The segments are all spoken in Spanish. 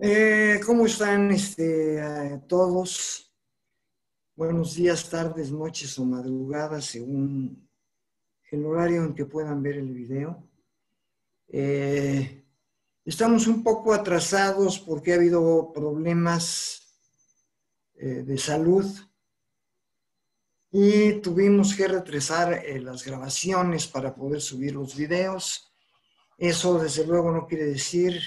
Eh, ¿Cómo están este, eh, todos? Buenos días, tardes, noches o madrugadas, según el horario en que puedan ver el video. Eh, estamos un poco atrasados porque ha habido problemas de salud y tuvimos que retrasar las grabaciones para poder subir los videos. Eso desde luego no quiere decir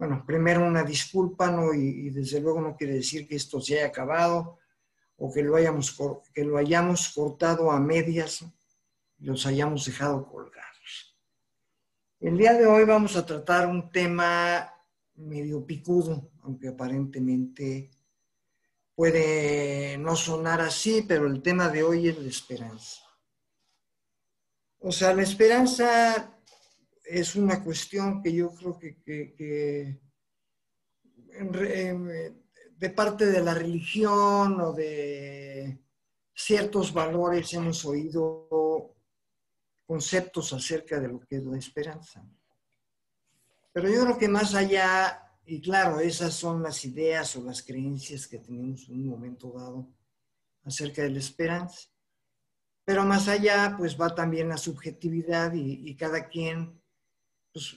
bueno, primero una disculpa, ¿no? Y, desde luego no quiere decir que esto se haya acabado o que lo hayamos, que lo hayamos cortado a medias y los hayamos dejado colgados. El día de hoy vamos a tratar un tema medio picudo, aunque aparentemente puede no sonar así, pero el tema de hoy es la esperanza. O sea, la esperanza es una cuestión que yo creo que, de parte de la religión o de ciertos valores hemos oído conceptos acerca de lo que es la esperanza. Pero yo creo que más allá, y claro, esas son las ideas o las creencias que tenemos en un momento dado acerca de la esperanza. Pero más allá, pues va también la subjetividad y cada quien pues,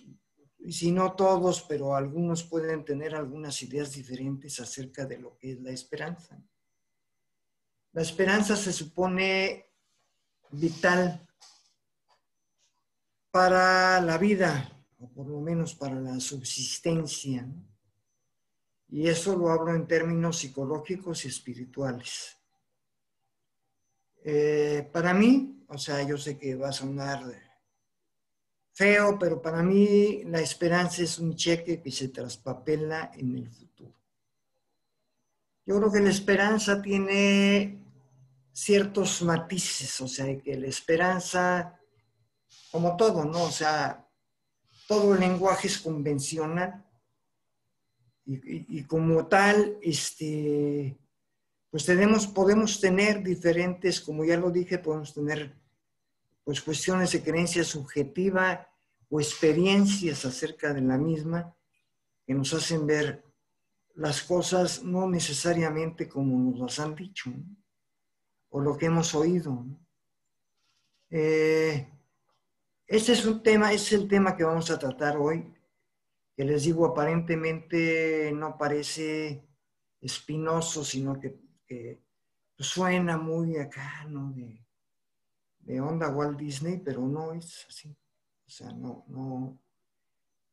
si no todos, pero algunos pueden tener algunas ideas diferentes acerca de lo que es la esperanza. La esperanza se supone vital para la vida, o por lo menos para la subsistencia. Y eso lo hablo en términos psicológicos y espirituales. Eh, para mí, o sea, yo sé que va a sonar feo, pero para mí la esperanza es un cheque que se traspapela en el futuro. Yo creo que la esperanza tiene ciertos matices, o sea, que la esperanza, como todo, ¿no? O sea, todo el lenguaje es convencional y, y como tal, este, pues tenemos, podemos tener diferentes, como ya lo dije, podemos tener pues cuestiones de creencia subjetiva o experiencias acerca de la misma que nos hacen ver las cosas no necesariamente como nos las han dicho o lo que hemos oído. Eh, este es un tema, es el tema que vamos a tratar hoy, que les digo aparentemente no parece espinoso, sino que, suena muy acá, ¿no? De, de onda Walt Disney, pero no es así. O sea, no, no,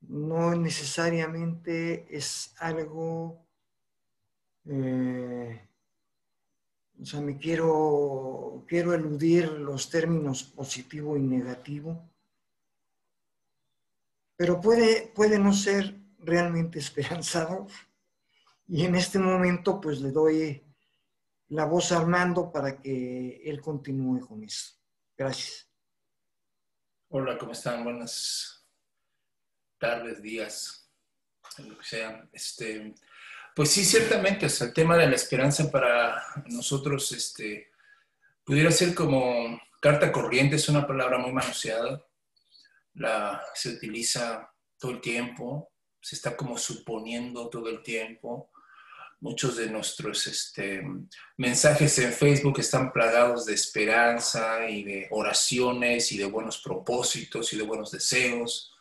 no necesariamente es algo, eh, o sea, me quiero, quiero eludir los términos positivo y negativo, pero puede, puede no ser realmente esperanzado. Y en este momento, pues le doy la voz a Armando para que él continúe con eso. Gracias. Hola, ¿cómo están? Buenas tardes, días, lo que sea. Este, pues sí, ciertamente, es el tema de la esperanza para nosotros este, pudiera ser como carta corriente, es una palabra muy manoseada, la, se utiliza todo el tiempo, se está como suponiendo todo el tiempo, Muchos de nuestros este, mensajes en Facebook están plagados de esperanza y de oraciones y de buenos propósitos y de buenos deseos.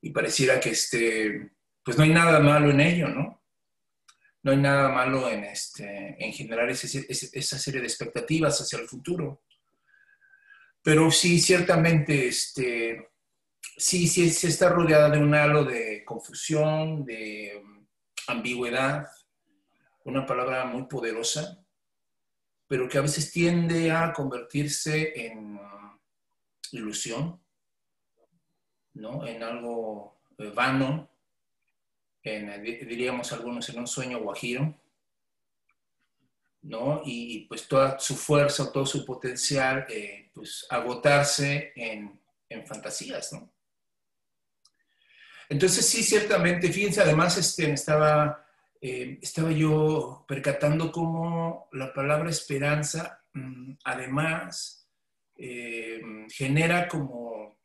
Y pareciera que este, pues no hay nada malo en ello, ¿no? No hay nada malo en, este, en generar esa serie de expectativas hacia el futuro. Pero sí, ciertamente, este, sí, sí, sí está rodeada de un halo de confusión, de ambigüedad, una palabra muy poderosa, pero que a veces tiende a convertirse en ilusión, ¿no? en algo eh, vano, en, diríamos algunos en un sueño guajiro, ¿no? y pues toda su fuerza, todo su potencial, eh, pues agotarse en, en fantasías. ¿no? Entonces sí, ciertamente, fíjense, además este, estaba eh, estaba yo percatando cómo la palabra esperanza mm, además eh, genera como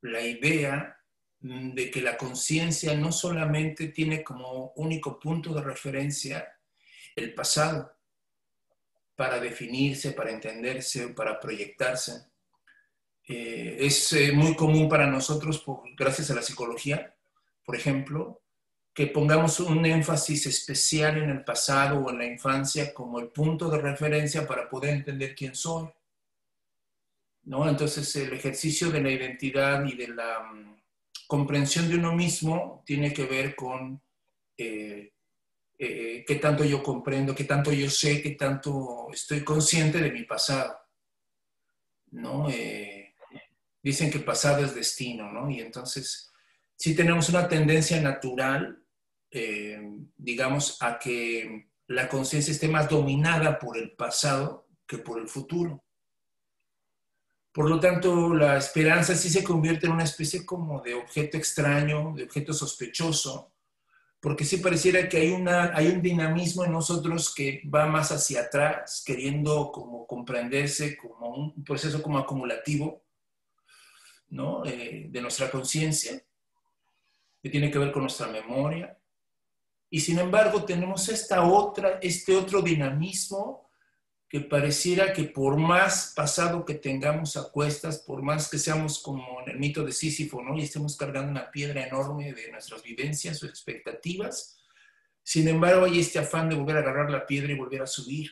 la idea mm, de que la conciencia no solamente tiene como único punto de referencia el pasado para definirse, para entenderse, para proyectarse. Eh, es muy común para nosotros, gracias a la psicología, por ejemplo, que pongamos un énfasis especial en el pasado o en la infancia como el punto de referencia para poder entender quién soy. ¿No? Entonces el ejercicio de la identidad y de la mm, comprensión de uno mismo tiene que ver con eh, eh, qué tanto yo comprendo, qué tanto yo sé, qué tanto estoy consciente de mi pasado. ¿no? Eh, dicen que pasado es destino, ¿no? Y entonces sí tenemos una tendencia natural eh, digamos, a que la conciencia esté más dominada por el pasado que por el futuro. Por lo tanto, la esperanza sí se convierte en una especie como de objeto extraño, de objeto sospechoso, porque sí pareciera que hay, una, hay un dinamismo en nosotros que va más hacia atrás, queriendo como comprenderse como un proceso como acumulativo, ¿no? Eh, de nuestra conciencia, que tiene que ver con nuestra memoria, y sin embargo tenemos esta otra, este otro dinamismo que pareciera que por más pasado que tengamos a cuestas, por más que seamos como en el mito de Sísifo, ¿no? Y estemos cargando una piedra enorme de nuestras vivencias o expectativas, sin embargo hay este afán de volver a agarrar la piedra y volver a subir.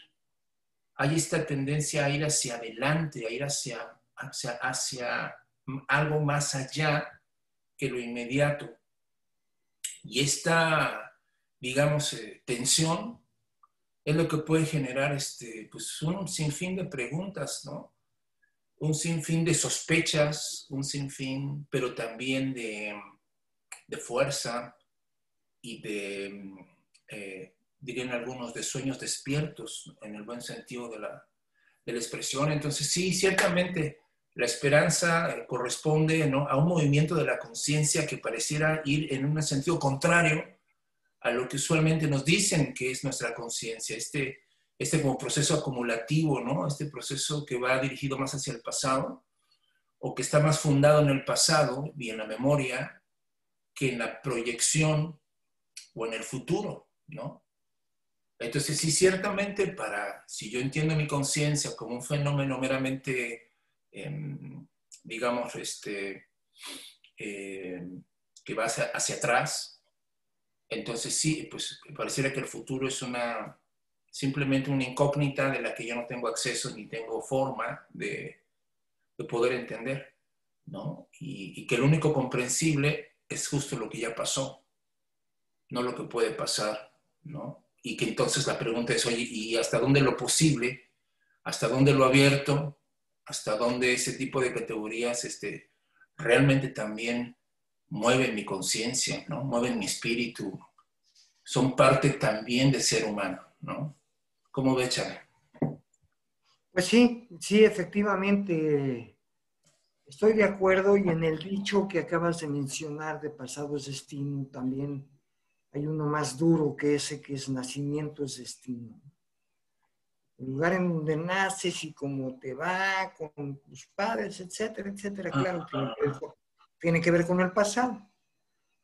Hay esta tendencia a ir hacia adelante, a ir hacia, hacia, hacia algo más allá que lo inmediato. Y esta digamos, eh, tensión, es lo que puede generar este, pues, un sinfín de preguntas, ¿no? Un sinfín de sospechas, un sinfín, pero también de, de fuerza y de, eh, dirían algunos, de sueños despiertos, en el buen sentido de la, de la expresión. Entonces, sí, ciertamente la esperanza eh, corresponde ¿no? a un movimiento de la conciencia que pareciera ir en un sentido contrario a lo que usualmente nos dicen que es nuestra conciencia, este, este proceso acumulativo, ¿no? Este proceso que va dirigido más hacia el pasado o que está más fundado en el pasado y en la memoria que en la proyección o en el futuro, ¿no? Entonces, sí, ciertamente para, si yo entiendo mi conciencia como un fenómeno meramente, em, digamos, este, em, que va hacia atrás, entonces sí, pues pareciera que el futuro es una simplemente una incógnita de la que yo no tengo acceso ni tengo forma de, poder entender, ¿no? Y, que lo único comprensible es justo lo que ya pasó, no lo que puede pasar, ¿no? Y que entonces la pregunta es, oye, ¿y hasta dónde lo posible? ¿Hasta dónde lo abierto? ¿Hasta dónde ese tipo de categorías este, realmente también mueven mi conciencia, ¿no? Mueven mi espíritu, son parte también del ser humano, ¿no? ¿Cómo ves, Chávez? Pues sí, sí, efectivamente, estoy de acuerdo y en el dicho que acabas de mencionar de pasado es destino, también hay uno más duro que ese que es nacimiento es destino. El lugar en donde naces y cómo te va con tus padres, etcétera, etcétera, claro, tiene que ver con el pasado,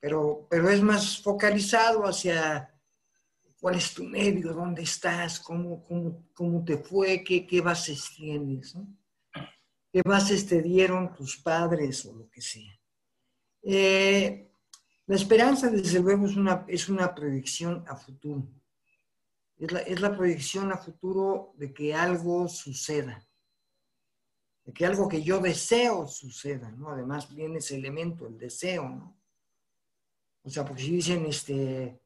pero, pero es más focalizado hacia cuál es tu medio, dónde estás, cómo, cómo, te fue, qué, qué bases tienes, qué bases te dieron tus padres o lo que sea. Eh, la esperanza, desde luego, es una, es una proyección a futuro. Es la, es la proyección a futuro de que algo suceda de que algo que yo deseo suceda, ¿no? Además viene ese elemento, el deseo, ¿no? O sea, porque si dicen, este,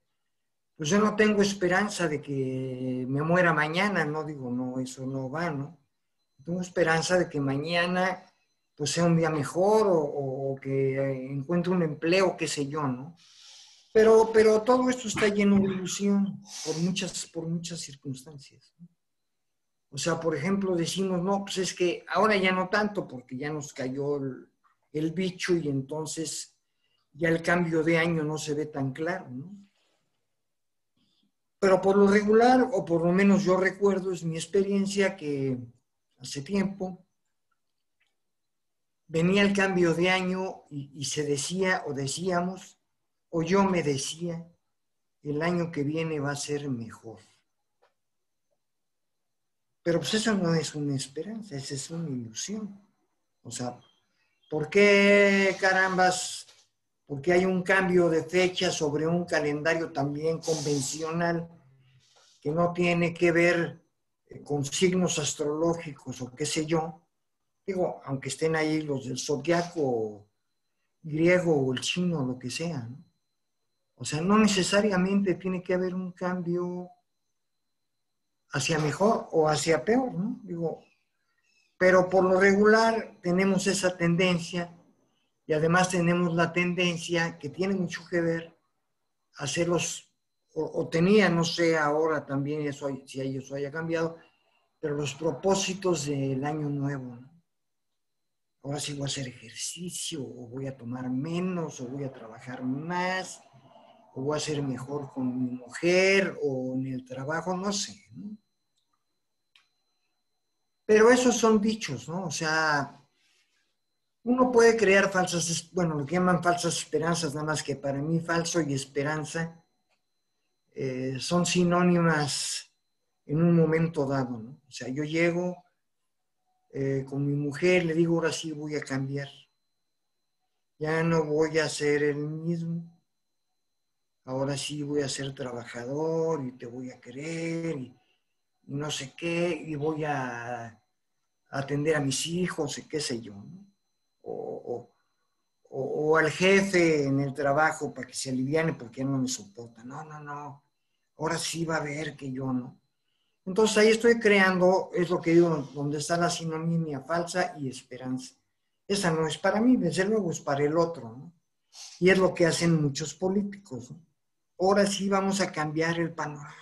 pues yo no tengo esperanza de que me muera mañana, no digo, no, eso no va, ¿no? Tengo esperanza de que mañana pues sea un día mejor o, que encuentre un empleo, qué sé yo, ¿no? Pero, pero todo esto está lleno de ilusión por muchas, por muchas circunstancias. ¿no? O sea, por ejemplo, decimos, no, pues es que ahora ya no tanto porque ya nos cayó el, bicho y entonces ya el cambio de año no se ve tan claro, ¿no? Pero por lo regular, o por lo menos yo recuerdo, es mi experiencia que hace tiempo, venía el cambio de año y, se decía o decíamos, o yo me decía, el año que viene va a ser mejor. Pero pues eso no es una esperanza, esa es una ilusión. O sea, ¿por qué carambas? Porque hay un cambio de fecha sobre un calendario también convencional que no tiene que ver eh, con signos astrológicos o qué sé yo, digo, aunque estén ahí los del zodiaco griego o el chino, lo que sea, O sea, no necesariamente tiene que haber un cambio hacia mejor o hacia peor, ¿no? Digo, pero por lo regular tenemos esa tendencia y además tenemos la tendencia que tiene mucho que ver hacerlos, o, o tenía, no sé ahora también eso, si eso haya cambiado, pero los propósitos del año nuevo, ¿no? ahora sí voy a hacer ejercicio, o voy a tomar menos, o voy a trabajar más, o voy a ser mejor con mi mujer, o en el trabajo, no sé. ¿no? Pero esos son dichos, ¿no? O sea, uno puede crear falsas, bueno, lo que llaman falsas esperanzas, nada más que para mí falso y esperanza eh, son sinónimas en un momento dado, ¿no? O sea, yo llego eh, con mi mujer, le digo, ahora sí voy a cambiar. Ya no voy a ser el mismo. Ahora sí voy a ser trabajador y te voy a querer y, no sé qué, y voy a atender a mis hijos y qué sé yo. O, o, al jefe en el trabajo para que se aliviane porque no me soporta. No, no, no. Ahora sí va a ver que yo no. Entonces ahí estoy creando, es lo que digo, donde está la sinonimia falsa y esperanza. Esa no es para mí, desde luego es para el otro, ¿no? Y es lo que hacen muchos políticos, ¿no? Ahora sí vamos a cambiar el panorama,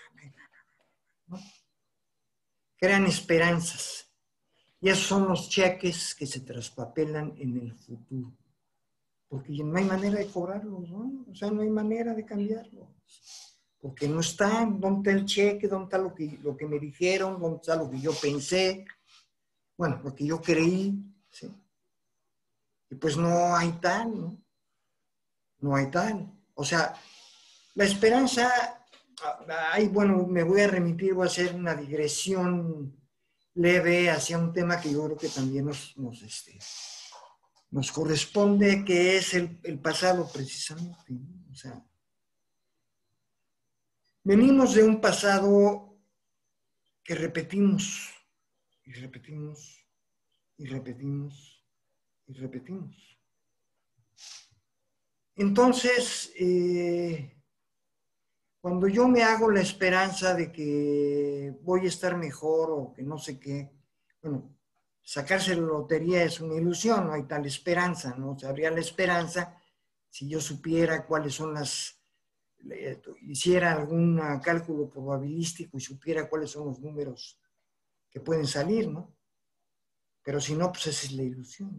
¿no? Crean esperanzas. Y esos son los cheques que se traspapelan en el futuro. Porque no hay manera de cobrarlos, ¿no? O sea, no hay manera de cambiarlos porque no está, dónde está el cheque, dónde está lo que, lo que me dijeron, dónde está lo que yo pensé, bueno, lo que yo creí, ¿sí? Y pues no hay tal, ¿no? No hay tal. O sea, la esperanza, ahí, bueno, me voy a remitir, voy a hacer una digresión leve hacia un tema que yo creo que también nos, nos, este, corresponde, que es el, pasado precisamente. O sea, Venimos de un pasado que repetimos y repetimos y repetimos y repetimos. Entonces, eh, cuando yo me hago la esperanza de que voy a estar mejor o que no sé qué, bueno, sacarse la lotería es una ilusión, no hay tal esperanza, ¿no? Se habría la esperanza si yo supiera cuáles son las hiciera algún cálculo probabilístico y supiera cuáles son los números que pueden salir, ¿no? Pero si no, pues esa es la ilusión.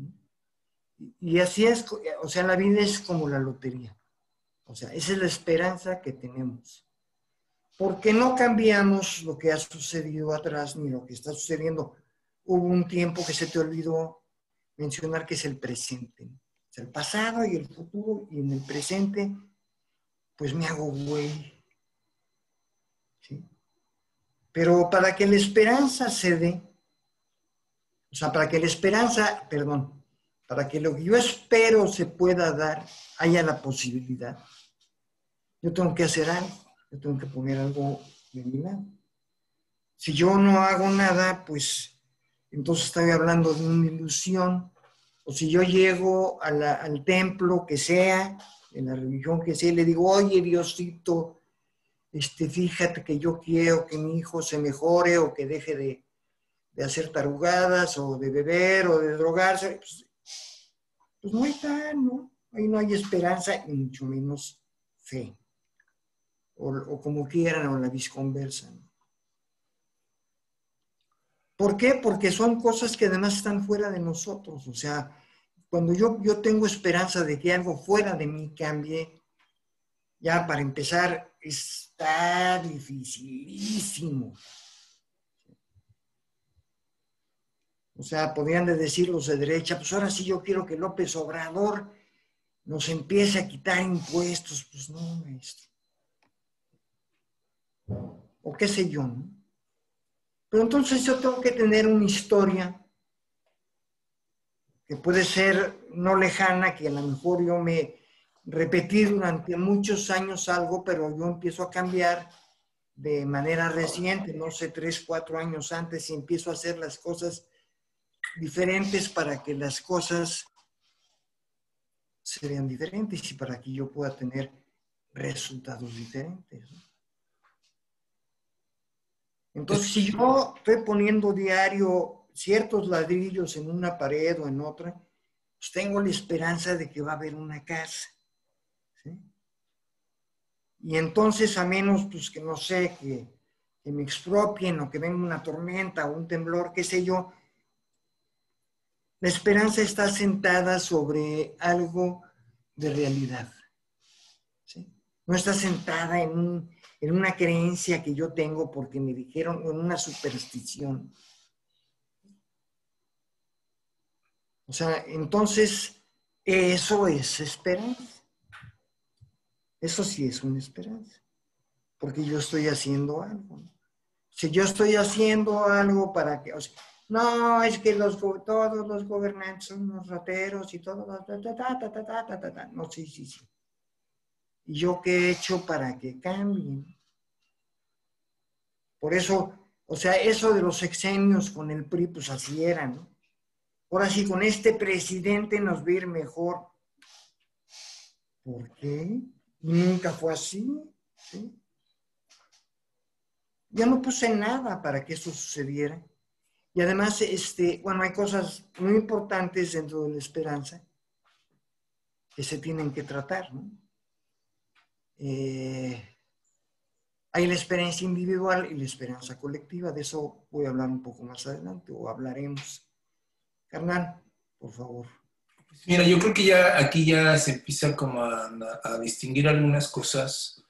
¿no? Y, así es, o sea, la vida es como la lotería. O sea, esa es la esperanza que tenemos. Porque no cambiamos lo que ha sucedido atrás ni lo que está sucediendo. Hubo un tiempo que se te olvidó mencionar que es el presente. Es el pasado y el futuro, y en el presente pues me hago güey. Pero para que la esperanza se dé, o sea, para que la esperanza, perdón, para que lo que yo espero se pueda dar, haya la posibilidad, yo tengo que hacer algo, yo tengo que poner algo de mi lado. Si yo no hago nada, pues entonces estoy hablando de una ilusión. O si yo llego al templo que sea en la religión que sea, le digo, oye Diosito, este, fíjate que yo quiero que mi hijo se mejore o que deje de, hacer tarugadas o de beber o de drogarse, pues, pues, no tal, ¿no? Ahí no hay esperanza y mucho menos fe. O, como quieran, o la visconversa. ¿Por qué? Porque son cosas que además están fuera de nosotros. O sea, cuando yo, yo tengo esperanza de que algo fuera de mí cambie, ya para empezar, está dificilísimo. O sea, podrían decir los de derecha, pues ahora sí yo quiero que López Obrador nos empiece a quitar impuestos. Pues no, maestro. O qué sé yo, ¿no? Pero entonces yo tengo que tener una historia que puede ser no lejana, que a lo mejor yo me repetí durante muchos años algo, pero yo empiezo a cambiar de manera reciente, no sé, tres, cuatro años antes, y empiezo a hacer las cosas diferentes para que las cosas sean diferentes y para que yo pueda tener resultados diferentes. Entonces, si yo estoy poniendo diario ciertos ladrillos en una pared o en otra, pues tengo la esperanza de que va a haber una casa. Y entonces, a menos pues, que no sé, que, que me expropien o que venga una tormenta o un temblor, qué sé yo, la esperanza está sentada sobre algo de realidad. No está sentada en, en, una creencia que yo tengo porque me dijeron, o en una superstición. O sea, entonces, eso es esperanza. Eso sí es una esperanza, porque yo estoy haciendo algo. Si yo estoy haciendo algo para que, no, es que los, todos los gobernantes son unos rateros y todos los... no, sí, sí, sí. ¿Y yo qué he hecho para que cambien? Por eso, o sea, eso de los sexenios con el PRI, pues así era, ¿no? Ahora sí, con este presidente nos va a ir mejor. ¿Por qué? Nunca fue así. ¿sí? Ya no puse nada para que eso sucediera. Y además, este, bueno, hay cosas muy importantes dentro de la esperanza que se tienen que tratar. ¿no? Eh, hay la esperanza individual y la esperanza colectiva. De eso voy a hablar un poco más adelante o hablaremos. Carnal, por favor. Mira, yo creo que ya aquí ya se empieza como a, distinguir algunas cosas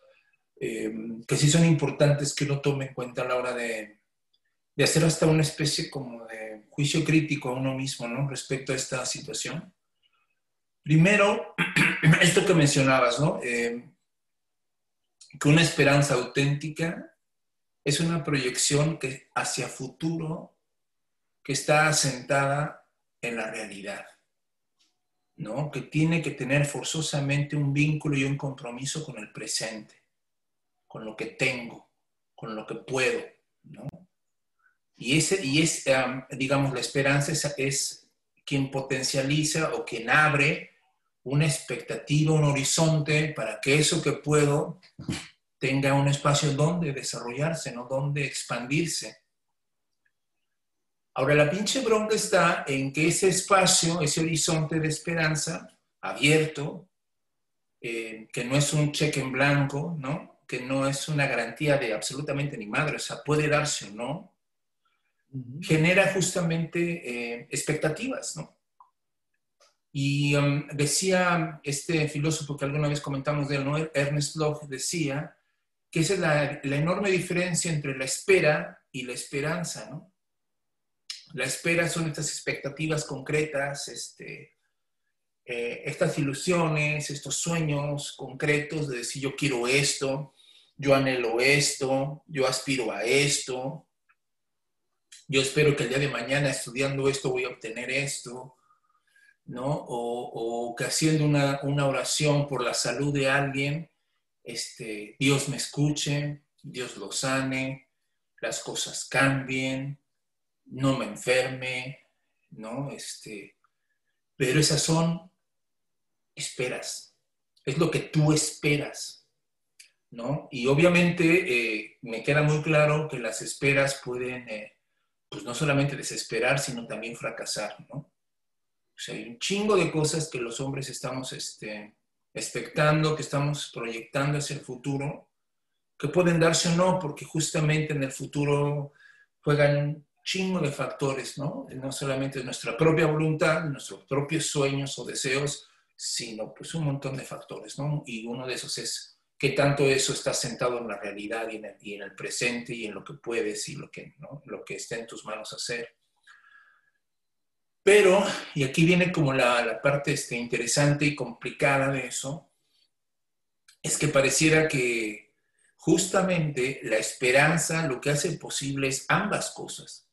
eh, que sí son importantes que uno tome en cuenta a la hora de, de hacer hasta una especie como de juicio crítico a uno mismo, ¿no? Respecto a esta situación. Primero, esto que mencionabas, ¿no? Eh, que una esperanza auténtica es una proyección que hacia futuro que está asentada en la realidad, ¿no? Que tiene que tener forzosamente un vínculo y un compromiso con el presente, con lo que tengo, con lo que puedo, ¿no? Y, ese, y es, digamos, la esperanza es, quien potencializa o quien abre una expectativa, un horizonte para que eso que puedo tenga un espacio donde desarrollarse, no donde expandirse. Ahora, la pinche bronca está en que ese espacio, ese horizonte de esperanza abierto, eh, que no es un cheque en blanco, ¿no? que no es una garantía de absolutamente ni madre, o sea, puede darse o no, genera justamente eh, expectativas, ¿no? Y um, decía este filósofo que alguna vez comentamos de él. Ernest Locke, decía que esa es la, enorme diferencia entre la espera y la esperanza, ¿no? La espera son estas expectativas concretas, este, eh, estas ilusiones, estos sueños concretos de decir yo quiero esto, yo anhelo esto, yo aspiro a esto, yo espero que el día de mañana estudiando esto voy a obtener esto, ¿no? O, que haciendo una, oración por la salud de alguien, este, Dios me escuche, Dios lo sane, las cosas cambien, no me enferme, ¿no? Este, pero esas son esperas, es lo que tú esperas, ¿no? Y obviamente eh, me queda muy claro que las esperas pueden eh, pues no solamente desesperar, sino también fracasar, ¿no? Sea, hay un chingo de cosas que los hombres estamos este, expectando, que estamos proyectando hacia el futuro, que pueden darse o no, porque justamente en el futuro juegan un chingo de factores, ¿no? No solamente nuestra propia voluntad, nuestros propios sueños o deseos, sino pues un montón de factores, ¿no? Y uno de esos es qué tanto eso está sentado en la realidad y en el, presente y en lo que puedes y lo que, ¿no? lo que está en tus manos hacer. Pero, y aquí viene como la, parte este, interesante y complicada de eso, es que pareciera que justamente la esperanza lo que hace posible es ambas cosas.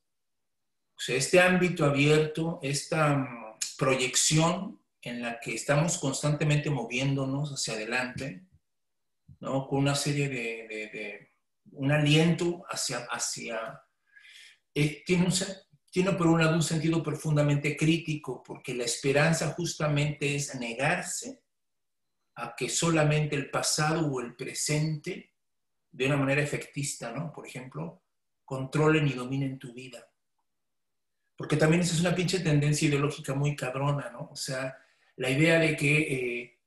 O sea, este ámbito abierto, esta mm, proyección en la que estamos constantemente moviéndonos hacia adelante, ¿no? Con una serie de, un aliento hacia, hacia eh, tiene, un, tiene por un lado un sentido profundamente crítico, porque la esperanza justamente es negarse a que solamente el pasado o el presente, de una manera efectista, ¿no? Por ejemplo, controlen y dominen tu vida. Porque también esa es una pinche tendencia ideológica muy cabrona, ¿no? O sea, la idea de que eh,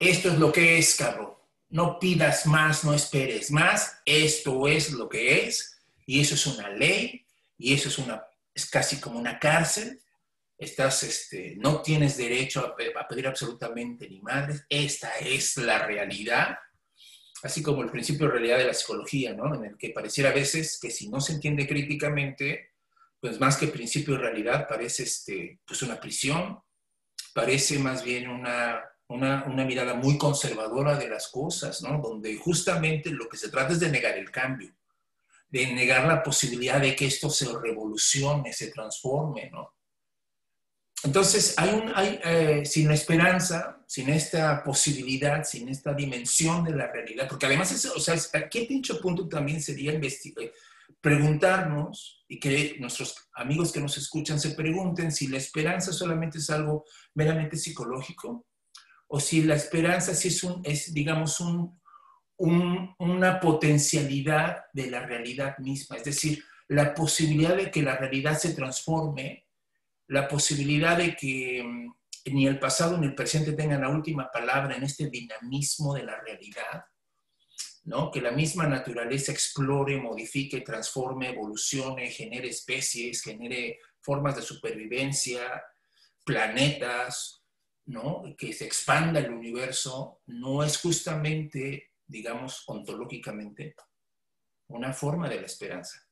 esto es lo que es, cabrón. No pidas más, no esperes más, esto es lo que es, y eso es una ley, y eso es, una, es casi como una cárcel, estás, este, no tienes derecho a, pedir absolutamente ni madres, esta es la realidad, así como el principio de realidad de la psicología, ¿no? En el que pareciera a veces que si no se entiende críticamente, pues más que principio de realidad parece este, pues una prisión, parece más bien una, una, una, mirada muy conservadora de las cosas, ¿no? Donde justamente lo que se trata es de negar el cambio, de negar la posibilidad de que esto se revolucione, se transforme, ¿no? Entonces, hay un, eh, sin esperanza, sin esta posibilidad, sin esta dimensión de la realidad, porque además, eso, o sea, aquí dicho punto también sería investigar, eh, preguntarnos y que nuestros amigos que nos escuchan se pregunten si la esperanza solamente es algo meramente psicológico o si la esperanza sí es, un, es digamos, un, un, una potencialidad de la realidad misma, es decir, la posibilidad de que la realidad se transforme la posibilidad de que mm, ni el pasado ni el presente tengan la última palabra en este dinamismo de la realidad, ¿no? que la misma naturaleza explore, modifique, transforme, evolucione, genere especies, genere formas de supervivencia, planetas, ¿no? que se expanda el universo, no es justamente, digamos, ontológicamente, una forma de la esperanza.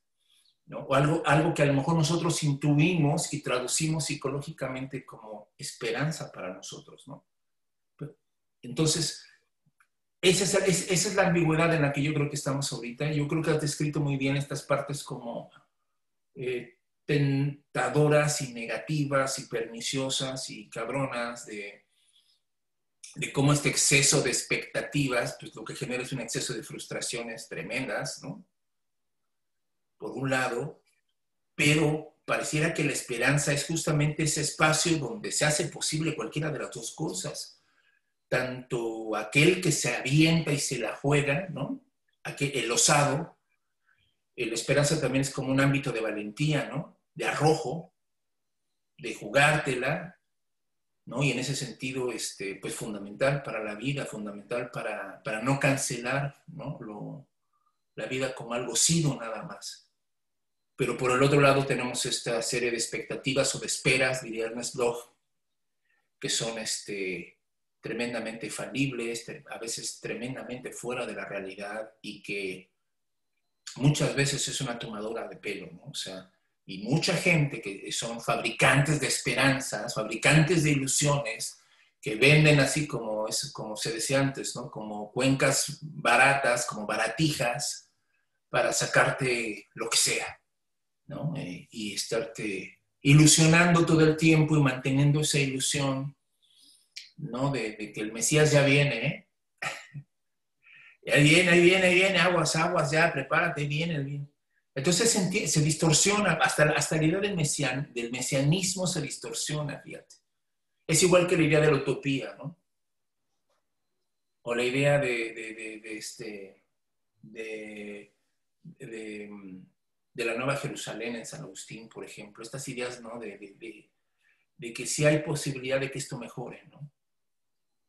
O algo, algo que a lo mejor nosotros intuimos y traducimos psicológicamente como esperanza para nosotros, ¿no? Entonces, esa es, esa es, la ambigüedad en la que yo creo que estamos ahorita. Yo creo que has descrito muy bien estas partes como eh, tentadoras y negativas y perniciosas y cabronas de, de cómo este exceso de expectativas, pues lo que genera es un exceso de frustraciones tremendas, ¿no? por un lado, pero pareciera que la esperanza es justamente ese espacio donde se hace posible cualquiera de las dos cosas. Tanto aquel que se avienta y se la juega, ¿no? Aquel, el osado, la esperanza también es como un ámbito de valentía, ¿no? De arrojo, de jugártela, ¿no? Y en ese sentido, este, pues fundamental para la vida, fundamental para, para no cancelar, ¿no? Lo, la vida como algo sido nada más. Pero por el otro lado tenemos esta serie de expectativas o de esperas, diría Ernest Bloch, que son este, tremendamente falibles, a veces tremendamente fuera de la realidad y que muchas veces es una tomadora de pelo, ¿no? O sea, y mucha gente que son fabricantes de esperanzas, fabricantes de ilusiones, que venden así como, es, como se decía antes, ¿no? Como cuencas baratas, como baratijas, para sacarte lo que sea. Eh, y estarte ilusionando todo el tiempo y manteniendo esa ilusión, ¿no? De, que el Mesías ya viene, ¿eh? ya viene, ahí viene, ahí viene, aguas, aguas, ya, prepárate, viene, viene. Entonces se, distorsiona, hasta, hasta la idea del, mesian, del mesianismo se distorsiona, fíjate. Es igual que la idea de la utopía, ¿no? O la idea de, de, de este, de, de la Nueva Jerusalén en San Agustín, por ejemplo, estas ideas ¿no? de, de, que sí hay posibilidad de que esto mejore, ¿no?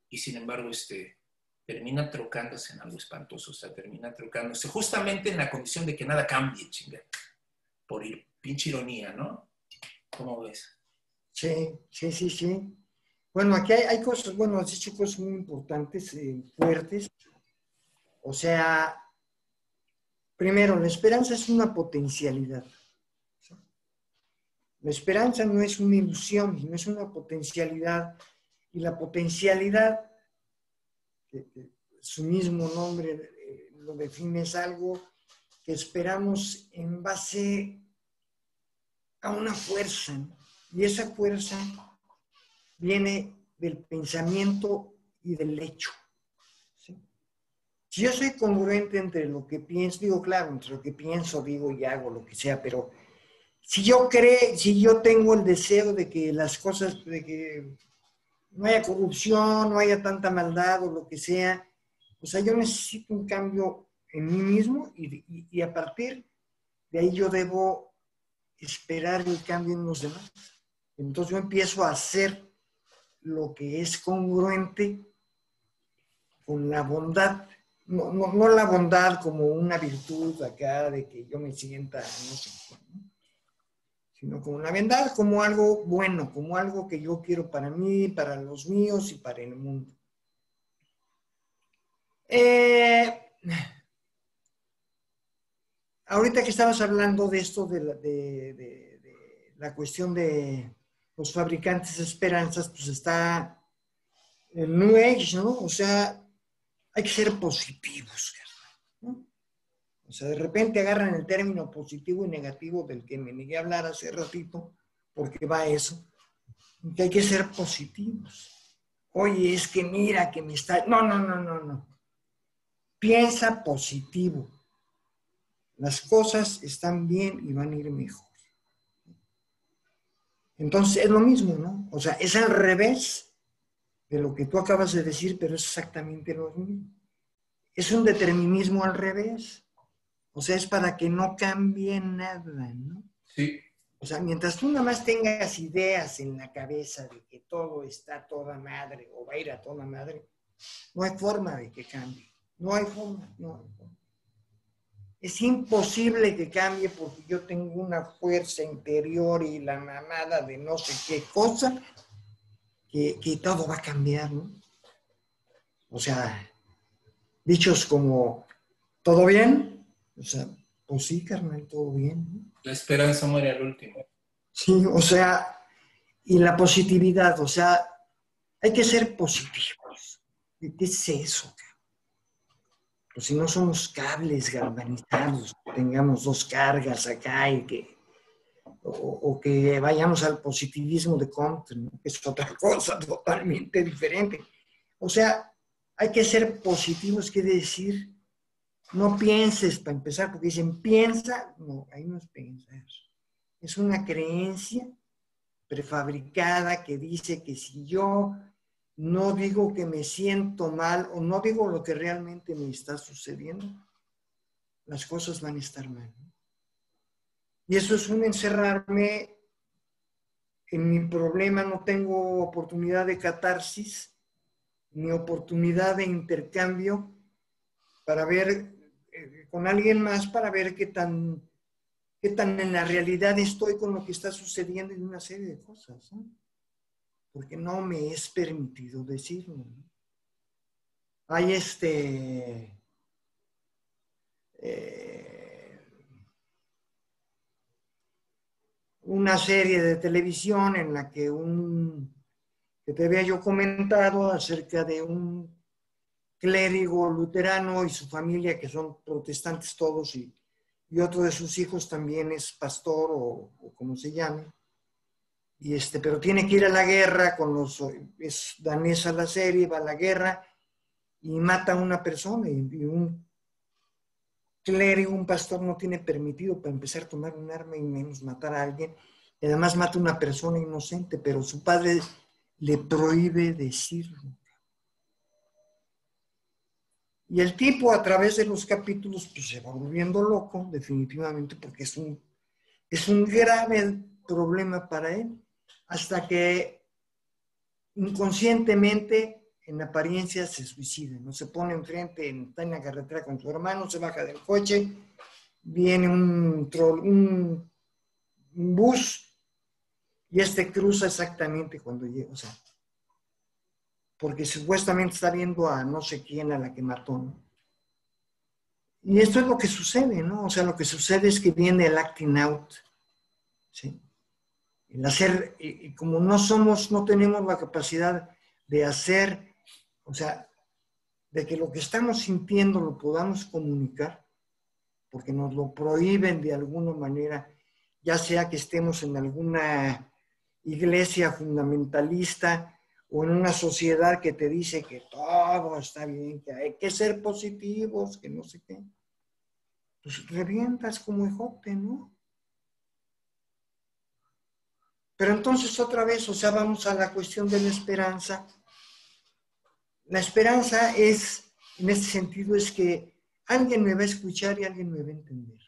Y sin embargo, este, termina trocándose en algo espantoso, o sea, termina trocándose justamente en la condición de que nada cambie, chinga, por pinche ironía, ¿no? ¿Cómo ves? Sí, sí, sí, sí. Bueno, aquí hay, cosas, bueno, has dicho cosas muy importantes, eh, fuertes. O sea, Primero, la esperanza es una potencialidad. La esperanza no es una ilusión, no es una potencialidad. Y la potencialidad, su mismo nombre eh, lo define, es algo que esperamos en base a una fuerza. Y esa fuerza viene del pensamiento y del hecho. Si yo soy congruente entre lo que pienso, digo, claro, entre lo que pienso, digo y hago, lo que sea, pero si yo creo, si yo tengo el deseo de que las cosas, de que no haya corrupción, no haya tanta maldad o lo que sea, o sea, yo necesito un cambio en mí mismo y, y a partir de ahí yo debo esperar el cambio en los demás. Entonces yo empiezo a hacer lo que es congruente con la bondad no, no, la bondad como una virtud acá de que yo me sienta, no sé, sino como la bondad como algo bueno, como algo que yo quiero para mí, para los míos y para el mundo. Eh, ahorita que estabas hablando de esto, de la, de la cuestión de los fabricantes de esperanzas, pues está el New Age, ¿no? O sea, hay que ser positivos. O sea, de repente agarran el término positivo y negativo del que me negué a hablar hace ratito, porque va eso, que hay que ser positivos. Oye, es que mira que me está... No, no, no, no, no. Piensa positivo. Las cosas están bien y van a ir mejor. Entonces es lo mismo, ¿no? O sea, es al revés de lo que tú acabas de decir, pero es exactamente lo mismo. Es un determinismo al revés. O sea, es para que no cambie nada, ¿no? Sí. O sea, mientras tú nada más tengas ideas en la cabeza de que todo está toda madre o va a ir a toda madre, no hay forma de que cambie. No hay forma, no hay forma. Es imposible que cambie porque yo tengo una fuerza interior y la mamada de no sé qué cosa que, todo va a cambiar, ¿no? O sea, dichos como, ¿todo bien? O sea, pues sí, carnal, todo bien. La esperanza muere al último. Sí, o sea, y la positividad, o sea, hay que ser positivos. ¿Qué es eso? Pues si no somos cables galvanizados, tengamos dos cargas acá y que o, que vayamos al positivismo de Comte, que es otra cosa totalmente diferente. O sea, hay que ser positivos, quiere decir, no pienses para empezar, porque dicen piensa, no, ahí no es pensar. Es una creencia prefabricada que dice que si yo no digo que me siento mal o no digo lo que realmente me está sucediendo, las cosas van a estar mal. Y eso es un encerrarme en mi problema, no tengo oportunidad de catarsis, ni oportunidad de intercambio para ver con alguien más, para ver qué tan, qué tan en la realidad estoy con lo que está sucediendo en una serie de cosas. Porque no me es permitido decirlo. Hay este... Eh, una serie de televisión en la que un, que te había yo comentado acerca de un clérigo luterano y su familia, que son protestantes todos, y, y otro de sus hijos también es pastor o, como se llame, y este, pero tiene que ir a la guerra con los, es danesa la serie, va a la guerra y mata a una persona y, un clérigo, un pastor no tiene permitido para empezar a tomar un arma y menos matar a alguien. Y además mata a una persona inocente, pero su padre le prohíbe decirlo. Y el tipo a través de los capítulos pues, se va volviendo loco, definitivamente, porque es un, es un grave problema para él, hasta que inconscientemente en apariencia se suicida, ¿no? Se pone enfrente, está en la carretera con su hermano, se baja del coche, viene un, un, bus y este cruza exactamente cuando llega, porque supuestamente está viendo a no sé quién a la que mató, ¿no? Y esto es lo que sucede, ¿no? O sea, lo que sucede es que viene el acting out, ¿sí? el hacer, y como no somos, no tenemos la capacidad de hacer, o sea, de que lo que estamos sintiendo lo podamos comunicar, porque nos lo prohíben de alguna manera, ya sea que estemos en alguna iglesia fundamentalista o en una sociedad que te dice que todo está bien, que hay que ser positivos, que no sé qué. Pues revientas como ejote, ¿no? Pero entonces otra vez, o sea, vamos a la cuestión de la esperanza. La esperanza es, en este sentido, es que alguien me va a escuchar y alguien me va a entender.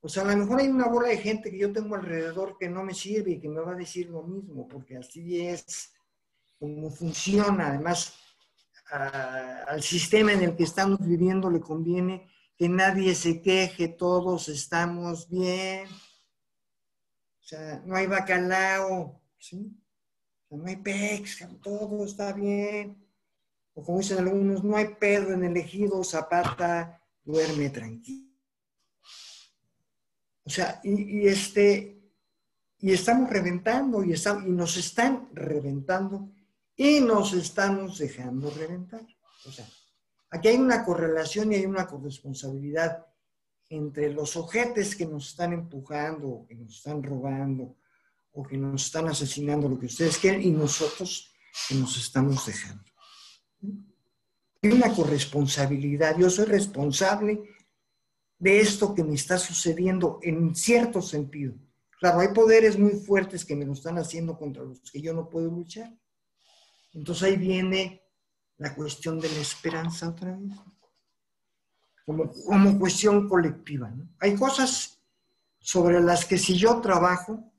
O sea, a lo mejor hay una bola de gente que yo tengo alrededor que no me sirve y que me va a decir lo mismo, porque así es como funciona. Además, al sistema en el que estamos viviendo le conviene que nadie se queje, todos estamos bien o sea, no hay bacalao, ¿sí? No hay pex, todo está bien. O como dicen algunos, no hay pedo en el ejido, Zapata duerme tranquilo. O sea, y, este, y estamos reventando y, estamos, y nos están reventando y nos estamos dejando reventar. O sea, aquí hay una correlación y hay una corresponsabilidad entre los ojetes que nos están empujando, que nos están robando, o que nos están asesinando, lo que ustedes quieren, y nosotros que nos estamos dejando. Hay una corresponsabilidad. Yo soy responsable de esto que me está sucediendo en cierto sentido. Claro, hay poderes muy fuertes que me lo están haciendo contra los que yo no puedo luchar. Entonces ahí viene la cuestión de la esperanza otra vez como, cuestión colectiva. Hay cosas sobre las que si yo trabajo,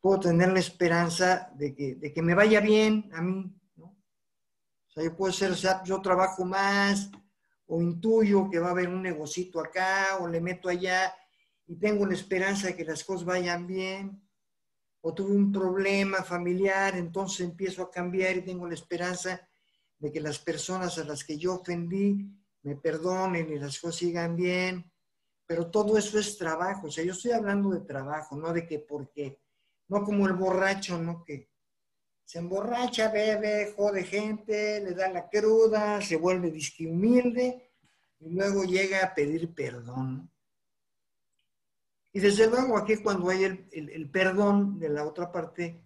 puedo tener la esperanza de que, de que me vaya bien a mí. ¿no? O sea, yo puedo ser, yo trabajo más, o intuyo que va a haber un negocito acá, o le meto allá, y tengo la esperanza de que las cosas vayan bien. O tuve un problema familiar, entonces empiezo a cambiar y tengo la esperanza de que las personas a las que yo ofendí me perdonen y las cosas sigan bien, pero todo eso es trabajo, o sea, yo estoy hablando de trabajo, no de que porque, no como el borracho, ¿no? Que se emborracha, bebe, jode gente, le da la cruda, se vuelve disque y luego llega a pedir perdón. Y desde luego aquí cuando hay el, el perdón de la otra parte,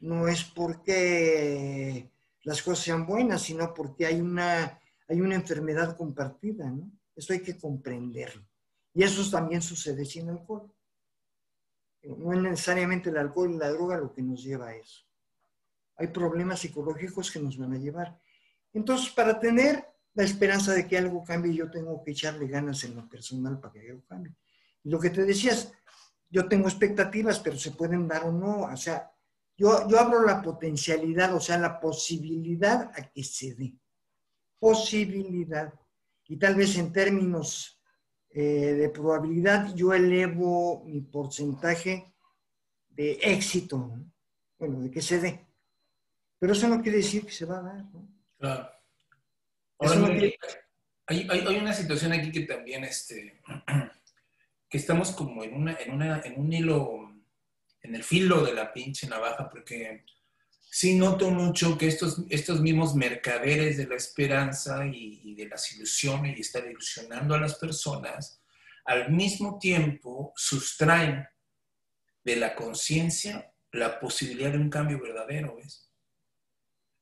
no es porque las cosas sean buenas, sino porque hay una hay una enfermedad compartida, ¿no? Eso hay que comprenderlo. Y eso también sucede sin alcohol. No es necesariamente el alcohol y la droga lo que nos lleva a eso. Hay problemas psicológicos que nos van a llevar. Entonces, para tener la esperanza de que algo cambie, yo tengo que echarle ganas en lo personal para que algo cambie. Lo que te decías, yo tengo expectativas, pero se pueden dar o no. O sea, yo, yo abro la potencialidad, o sea, la posibilidad a que se dé posibilidad. Y tal vez en términos eh, de probabilidad yo elevo mi porcentaje de éxito, bueno, de que se dé. Pero eso no quiere decir que se va a dar. ¿no? Claro. hay, hay, una situación aquí que también, este, que estamos como en, una, en, una, en un hilo, en el filo de la pinche navaja, porque sí noto mucho que estos, estos mismos mercaderes de la esperanza y, de las ilusiones y estar ilusionando a las personas, al mismo tiempo sustraen de la conciencia la posibilidad de un cambio verdadero, ¿ves?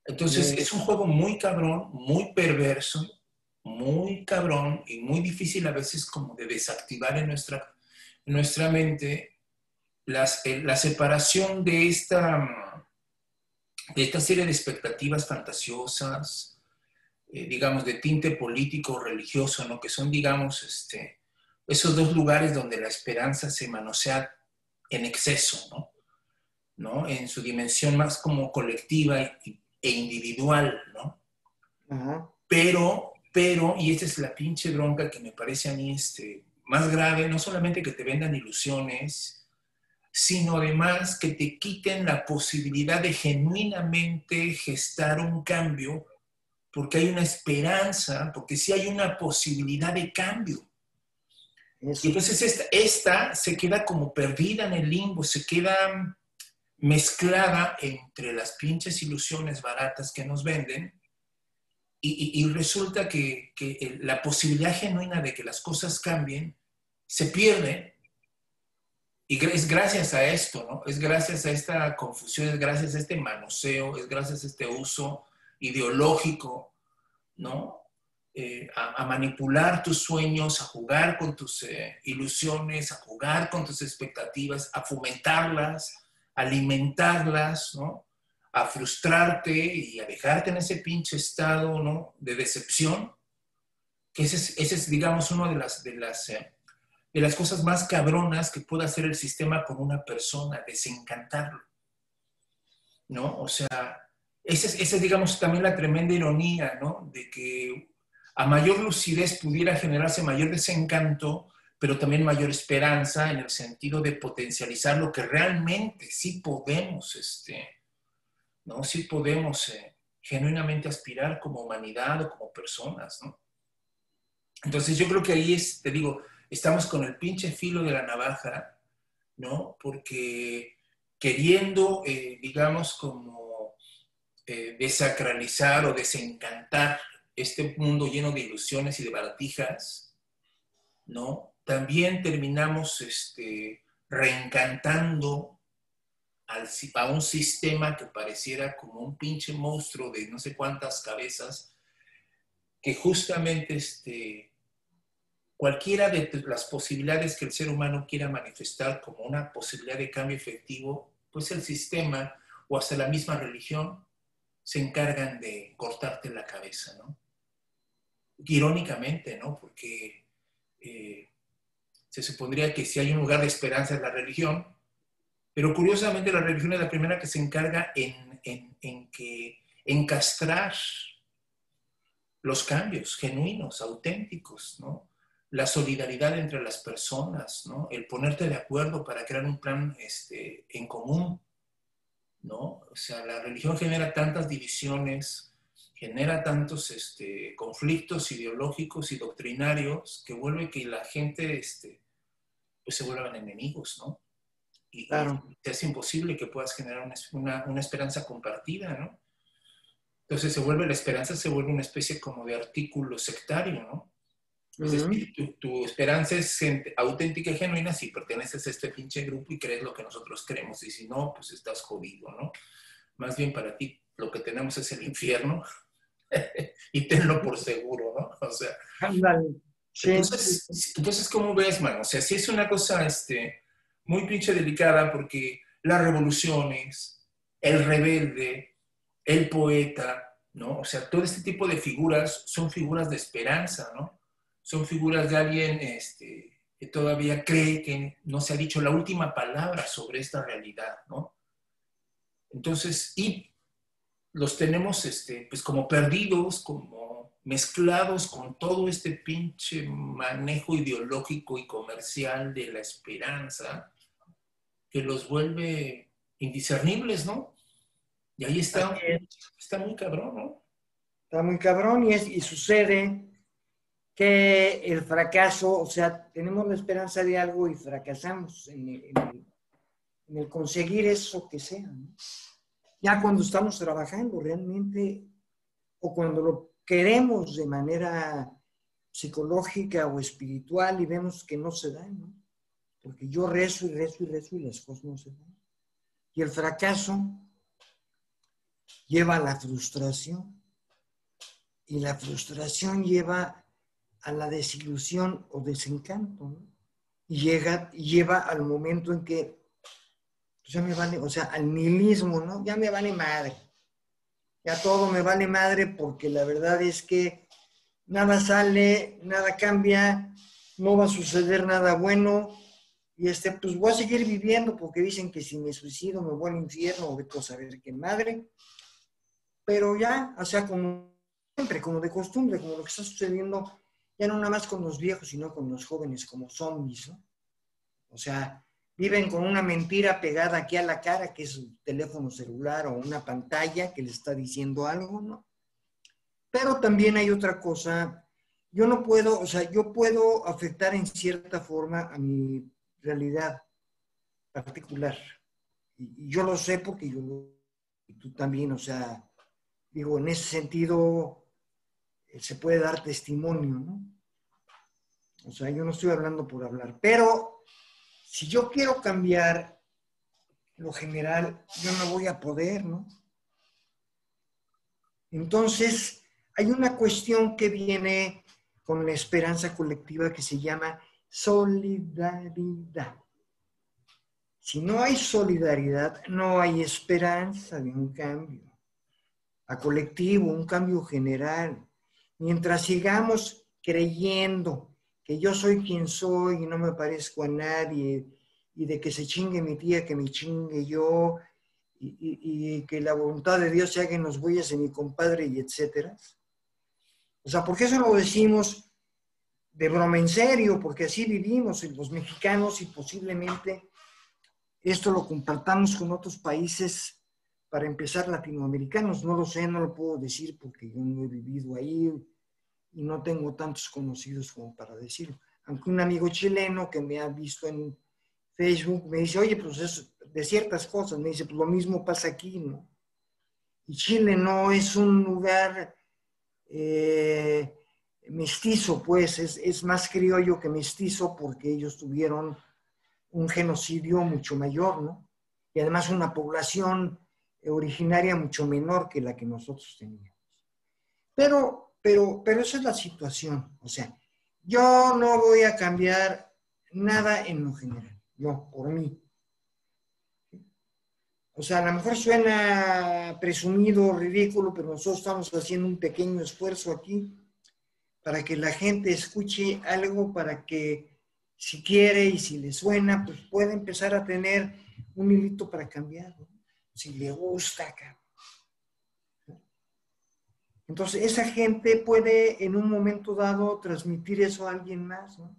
Entonces es un juego muy cabrón, muy perverso, muy cabrón y muy difícil a veces como de desactivar en nuestra, nuestra mente las, eh, la separación de esta de esta serie de expectativas fantasiosas, eh, digamos, de tinte político religioso, ¿no? Que son, digamos, este, esos dos lugares donde la esperanza se manosea en exceso, ¿no? ¿no? En su dimensión más como colectiva e individual, ¿no? Pero, pero, y esta es la pinche bronca que me parece a mí este, más grave, no solamente que te vendan ilusiones, sino además que te quiten la posibilidad de genuinamente gestar un cambio, porque hay una esperanza, porque sí hay una posibilidad de cambio. Y entonces esta, esta se queda como perdida en el limbo, se queda mezclada entre las pinches ilusiones baratas que nos venden y, resulta que, la posibilidad genuina de que las cosas cambien se pierde. Y es gracias a esto, ¿no? Es gracias a esta confusión, es gracias a este manoseo, es gracias a este uso ideológico, ¿no? Eh, a, manipular tus sueños, a jugar con tus eh, ilusiones, a jugar con tus expectativas, a fomentarlas, alimentarlas, ¿no? A frustrarte y a dejarte en ese pinche estado ¿no? de decepción, que ese es, ese es digamos, una de las, de, las, eh, de las cosas más cabronas que puede hacer el sistema con una persona, desencantarlo. ¿No? O sea, esa es, esa es, digamos, también la tremenda ironía, ¿no? De que a mayor lucidez pudiera generarse mayor desencanto, pero también mayor esperanza en el sentido de potencializar lo que realmente sí podemos, este, ¿no? Sí podemos eh, genuinamente aspirar como humanidad o como personas, ¿no? Entonces yo creo que ahí es, te digo, estamos con el pinche filo de la navaja, ¿no? Porque queriendo, eh, digamos, como eh, desacralizar o desencantar este mundo lleno de ilusiones y de baratijas, ¿no? También terminamos este, reencantando a un sistema que pareciera como un pinche monstruo de no sé cuántas cabezas, que justamente este, cualquiera de las posibilidades que el ser humano quiera manifestar como una posibilidad de cambio efectivo, pues el sistema o hasta la misma religión se encargan de cortarte la cabeza, ¿no? Irónicamente, ¿no? Porque eh, se supondría que si hay un lugar de esperanza en la religión, pero curiosamente la religión es la primera que se encarga en, en, que encastrar los cambios genuinos, auténticos, ¿no? la solidaridad entre las personas, ¿no? el ponerte de acuerdo para crear un plan este, en común. ¿no? O sea, la religión genera tantas divisiones, genera tantos este, conflictos ideológicos y doctrinarios que vuelve que la gente este, pues se vuelvan enemigos, ¿no? Y, claro. es imposible que puedas generar una, una, esperanza compartida, ¿no? Entonces se vuelve, la esperanza se vuelve una especie como de artículo sectario, ¿no? Es decir, tu, esperanza es auténtica y genuina si perteneces a este pinche grupo y crees lo que nosotros creemos, y si no, pues estás jodido, ¿no? Más bien para ti lo que tenemos es el infierno y tenlo por seguro, ¿no? O sea, entonces, entonces, ¿cómo ves, man? O sea, si es una cosa, este, muy pinche delicada porque las revoluciones, el rebelde, el poeta, ¿no? O sea, todo este tipo de figuras son figuras de esperanza, ¿no? Son figuras de alguien este, que todavía cree que no se ha dicho la última palabra sobre esta realidad, ¿no? Entonces, y los tenemos este, pues como perdidos, como mezclados con todo este pinche manejo ideológico y comercial de la esperanza, que los vuelve indiscernibles, ¿no? Y ahí está, está muy cabrón, ¿no? Está muy cabrón y, es, y sucede que el fracaso, o sea, tenemos la esperanza de algo y fracasamos en el, conseguir eso que sea, ¿no? Ya cuando estamos trabajando realmente, o cuando lo queremos de manera psicológica o espiritual y vemos que no se da, ¿no? Porque yo rezo y rezo y rezo y las cosas no se dan. Y el fracaso lleva a la frustración. Y la frustración lleva a la desilusión o desencanto. Y llega, lleva al momento en que pues ya me vale, o sea, al nihilismo, ¿no? Ya me vale madre. Ya todo me vale madre porque la verdad es que nada sale, nada cambia, no va a suceder nada bueno, y este, pues voy a seguir viviendo porque dicen que si me suicido me voy al infierno o de a saber qué madre. Pero ya, o sea, como siempre, como de costumbre, como lo que está sucediendo, ya no nada más con los viejos, sino con los jóvenes, como zombies, ¿no? O sea, viven con una mentira pegada aquí a la cara, que es un teléfono celular o una pantalla que les está diciendo algo, ¿no? Pero también hay otra cosa, yo no puedo, o sea, yo puedo afectar en cierta forma a mi realidad particular. Y, yo lo sé porque yo y tú también, o sea, digo, en ese sentido eh, se puede dar testimonio, ¿no? O sea, yo no estoy hablando por hablar, pero si yo quiero cambiar lo general, yo no voy a poder, ¿no? Entonces, hay una cuestión que viene con la esperanza colectiva que se llama solidaridad. Si no hay solidaridad, no hay esperanza de un cambio a colectivo, un cambio general. Mientras sigamos creyendo que yo soy quien soy y no me parezco a nadie, y de que se chingue mi tía, que me chingue yo, y, que la voluntad de Dios se haga en los bueyes de mi compadre, y etcétera. O sea, ¿por qué eso lo decimos de broma en serio? Porque así vivimos los mexicanos y posiblemente esto lo compartamos con otros países, para empezar latinoamericanos. No lo sé, no lo puedo decir porque yo no he vivido ahí y no tengo tantos conocidos como para decirlo. Aunque un amigo chileno que me ha visto en Facebook me dice, oye, pues es de ciertas cosas, me dice, pues lo mismo pasa aquí, ¿no? Y Chile no es un lugar eh, mestizo, pues es, es, más criollo que mestizo porque ellos tuvieron un genocidio mucho mayor, ¿no? Y además una población originaria mucho menor que la que nosotros teníamos. Pero, pero, pero esa es la situación. O sea, yo no voy a cambiar nada en lo general, no, por mí. O sea, a lo mejor suena presumido, ridículo, pero nosotros estamos haciendo un pequeño esfuerzo aquí para que la gente escuche algo, para que si quiere y si le suena, pues pueda empezar a tener un hilito para cambiar, si le gusta. Entonces, esa gente puede en un momento dado transmitir eso a alguien más, ¿no?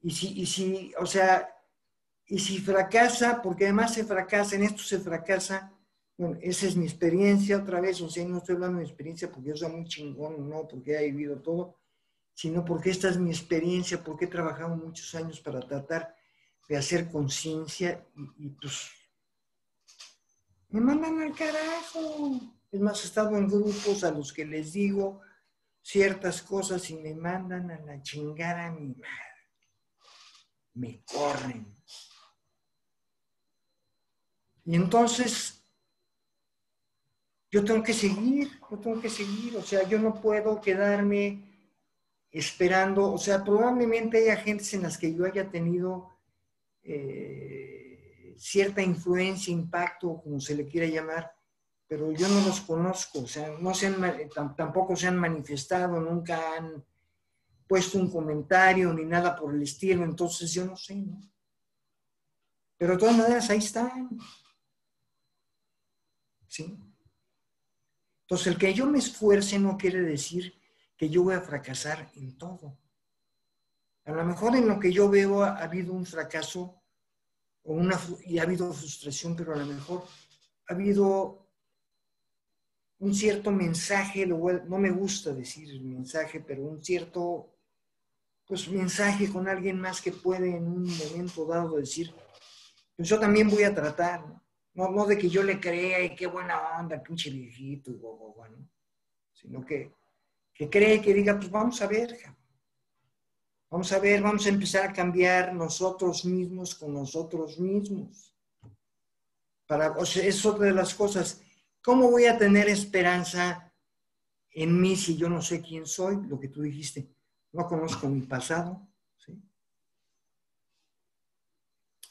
Y si, y si, o sea, y si fracasa, porque además se fracasa, en esto se fracasa, bueno, esa es mi experiencia otra vez, o sea, no estoy hablando de mi experiencia porque yo soy muy chingón, no, porque he vivido todo, sino porque esta es mi experiencia, porque he trabajado muchos años para tratar de hacer conciencia y, pues me mandan al carajo. Es más, he estado en grupos a los que les digo ciertas cosas y me mandan a la chingada a mi madre. Me corren. Y entonces, yo tengo que seguir, yo tengo que seguir, o sea, yo no puedo quedarme esperando, o sea, probablemente haya gentes en las que yo haya tenido eh, cierta influencia, impacto, como se le quiera llamar, pero yo no los conozco, o sea, no se tampoco se han manifestado, nunca han puesto un comentario ni nada por el estilo, entonces yo no sé, ¿no? Pero de todas maneras ahí están. ¿sí? Entonces, el que yo me esfuerce no quiere decir que yo voy a fracasar en todo. A lo mejor en lo que yo veo ha, habido un fracaso o una, y ha habido frustración, pero a lo mejor ha habido un cierto mensaje, no me gusta decir el mensaje, pero un cierto pues, mensaje con alguien más que puede en un momento dado decir, pues yo también voy a tratar, ¿no? No, de que yo le crea y qué buena onda, pinche viejito, y ¿no? sino que, que cree que diga, pues vamos a ver, vamos a ver, vamos a empezar a cambiar nosotros mismos con nosotros mismos. Para, es otra de las cosas. ¿Cómo voy a tener esperanza en mí si yo no sé quién soy? Lo que tú dijiste, no conozco mi pasado,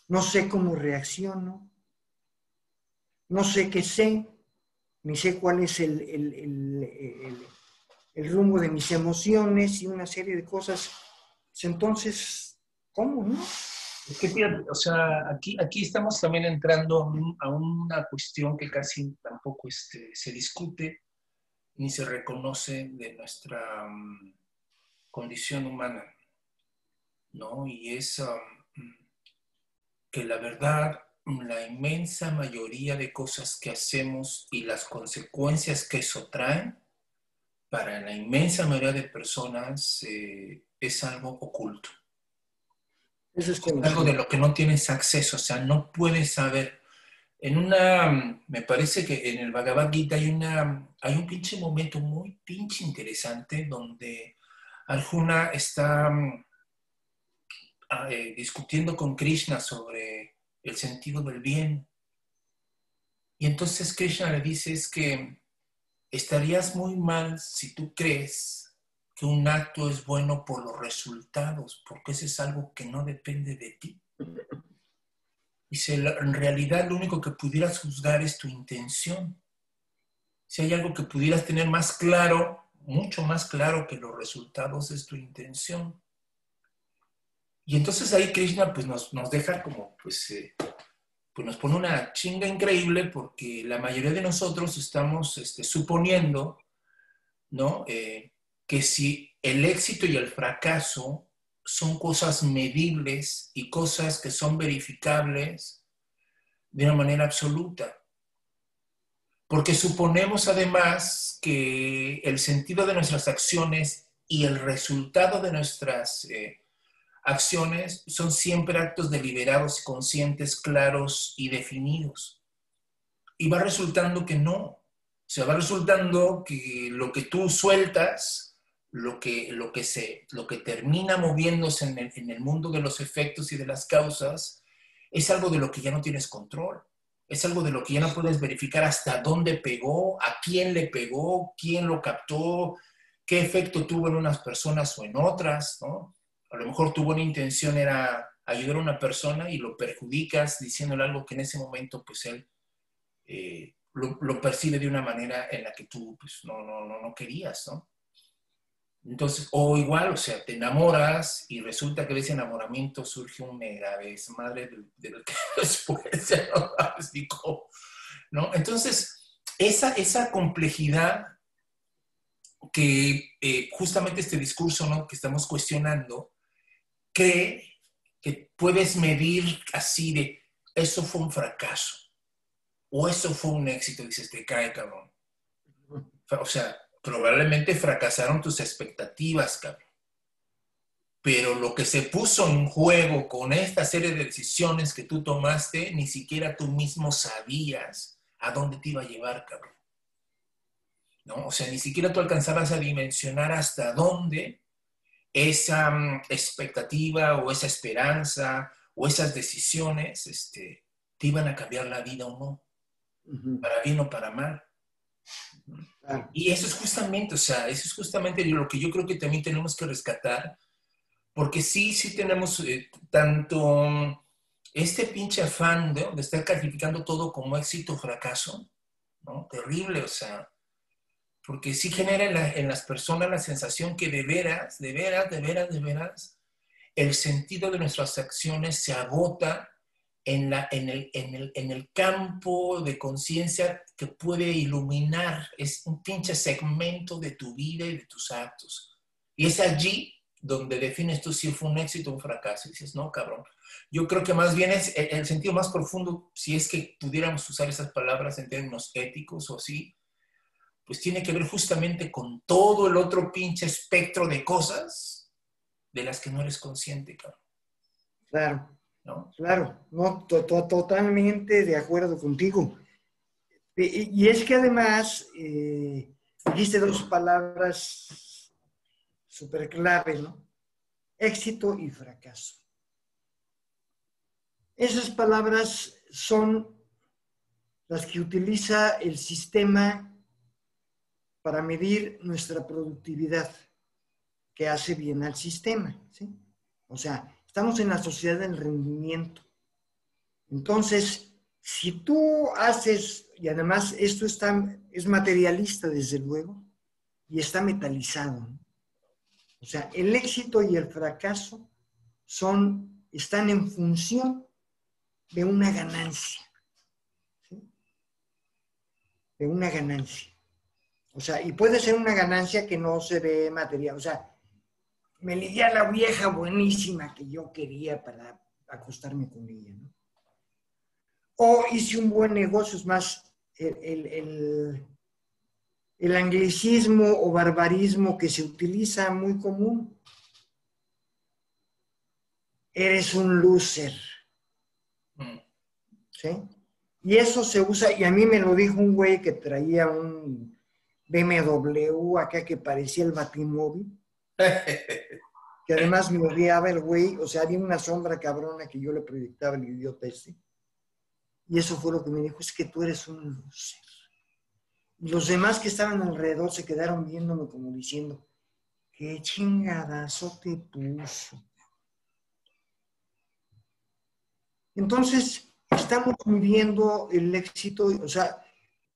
no sé cómo reacciono, no sé qué sé, ni sé cuál es el, el, rumbo de mis emociones y una serie de cosas. Entonces, ¿cómo, no? o sea, aquí, aquí estamos también entrando a una cuestión que casi tampoco este, se discute ni se reconoce de nuestra mm, condición humana, ¿no? Y es um, que la verdad la inmensa mayoría de cosas que hacemos y las consecuencias que eso trae para la inmensa mayoría de personas eh, es algo oculto. Eso es, es algo de lo que no tienes acceso, o sea, no puedes saber. En una, me parece que en el Bhagavad Gita hay, una, hay un pinche momento muy pinche interesante donde Arjuna está ah, eh, discutiendo con Krishna sobre el sentido del bien. Y entonces Krishna le dice es que estarías muy mal si tú crees que un acto es bueno por los resultados, porque ese es algo que no depende de ti. Dice, en realidad lo único que pudieras juzgar es tu intención. Si hay algo que pudieras tener más claro, mucho más claro que los resultados, es tu intención. Y entonces ahí Krishna pues nos, deja como, pues, eh, pues nos pone una chinga increíble porque la mayoría de nosotros estamos este, suponiendo, ¿no? Eh, que si el éxito y el fracaso son cosas medibles y cosas que son verificables de una manera absoluta. Porque suponemos además que el sentido de nuestras acciones y el resultado de nuestras eh, acciones son siempre actos deliberados, conscientes, claros y definidos. Y va resultando que no. O sea, va resultando que lo que tú sueltas, lo que, lo que, se, lo que termina moviéndose en el, en el mundo de los efectos y de las causas, es algo de lo que ya no tienes control. Es algo de lo que ya no puedes verificar hasta dónde pegó, a quién le pegó, quién lo captó, qué efecto tuvo en unas personas o en otras, ¿no? A lo mejor tu buena intención era ayudar a una persona y lo perjudicas diciéndole algo que en ese momento pues él eh, lo, percibe de una manera en la que tú pues no, no, no, no querías, ¿no? Entonces, o igual, o sea, te enamoras y resulta que de ese enamoramiento surge un mega desmadre del, que después se lo ¿no? Entonces, esa, esa complejidad que eh, justamente este discurso ¿no? que estamos cuestionando, cree que puedes medir así de, eso fue un fracaso o eso fue un éxito, dices, te cae, cabrón. O sea, probablemente fracasaron tus expectativas, cabrón. Pero lo que se puso en juego con esta serie de decisiones que tú tomaste, ni siquiera tú mismo sabías a dónde te iba a llevar, cabrón. ¿No? O sea, ni siquiera tú alcanzabas a dimensionar hasta dónde esa mm, expectativa o esa esperanza o esas decisiones este, te iban a cambiar la vida o no, para bien o para mal. Y eso es justamente, o sea, eso es justamente lo que yo creo que también tenemos que rescatar, porque sí, sí tenemos eh, tanto este pinche afán de, de estar calificando todo como éxito o fracaso, ¿no? Terrible, o sea, porque sí genera en, las personas la sensación que de veras, de veras, de veras, de veras, el sentido de nuestras acciones se agota en, la, en, el, en, el, en el campo de conciencia que puede iluminar, es un pinche segmento de tu vida y de tus actos. Y es allí donde defines tú si fue un éxito o un fracaso. Y dices, no, cabrón. Yo creo que más bien es el, el sentido más profundo, si es que pudiéramos usar esas palabras en términos éticos o así, pues tiene que ver justamente con todo el otro pinche espectro de cosas de las que no eres consciente, cabrón. Claro. ¿No? Claro, no, totalmente de acuerdo contigo. Y, es que además eh, dijiste dos palabras súper clave, ¿no? Éxito y fracaso. Esas palabras son las que utiliza el sistema para medir nuestra productividad, que hace bien al sistema. ¿sí? O sea, estamos en la sociedad del rendimiento. Entonces, si tú haces, y además esto está, es materialista desde luego, y está metalizado. O sea, el éxito y el fracaso son, están en función de una ganancia. De una ganancia. O sea, y puede ser una ganancia que no se ve material. O sea, me ligué a la vieja buenísima que yo quería para acostarme con ella, ¿no? O hice un buen negocio, es más, el, el anglicismo o barbarismo que se utiliza muy común. Eres un loser. Mm. ¿Sí? Y eso se usa, y a mí me lo dijo un güey que traía un BMW acá que parecía el Batimóvil, que además me odiaba el güey, o sea, había una sombra cabrona que yo le proyectaba el idiota este. Y eso fue lo que me dijo, es que tú eres un loser. Y los demás que estaban alrededor se quedaron viéndome como diciendo, qué chingadazo te puso. Entonces, estamos viviendo el éxito, o sea,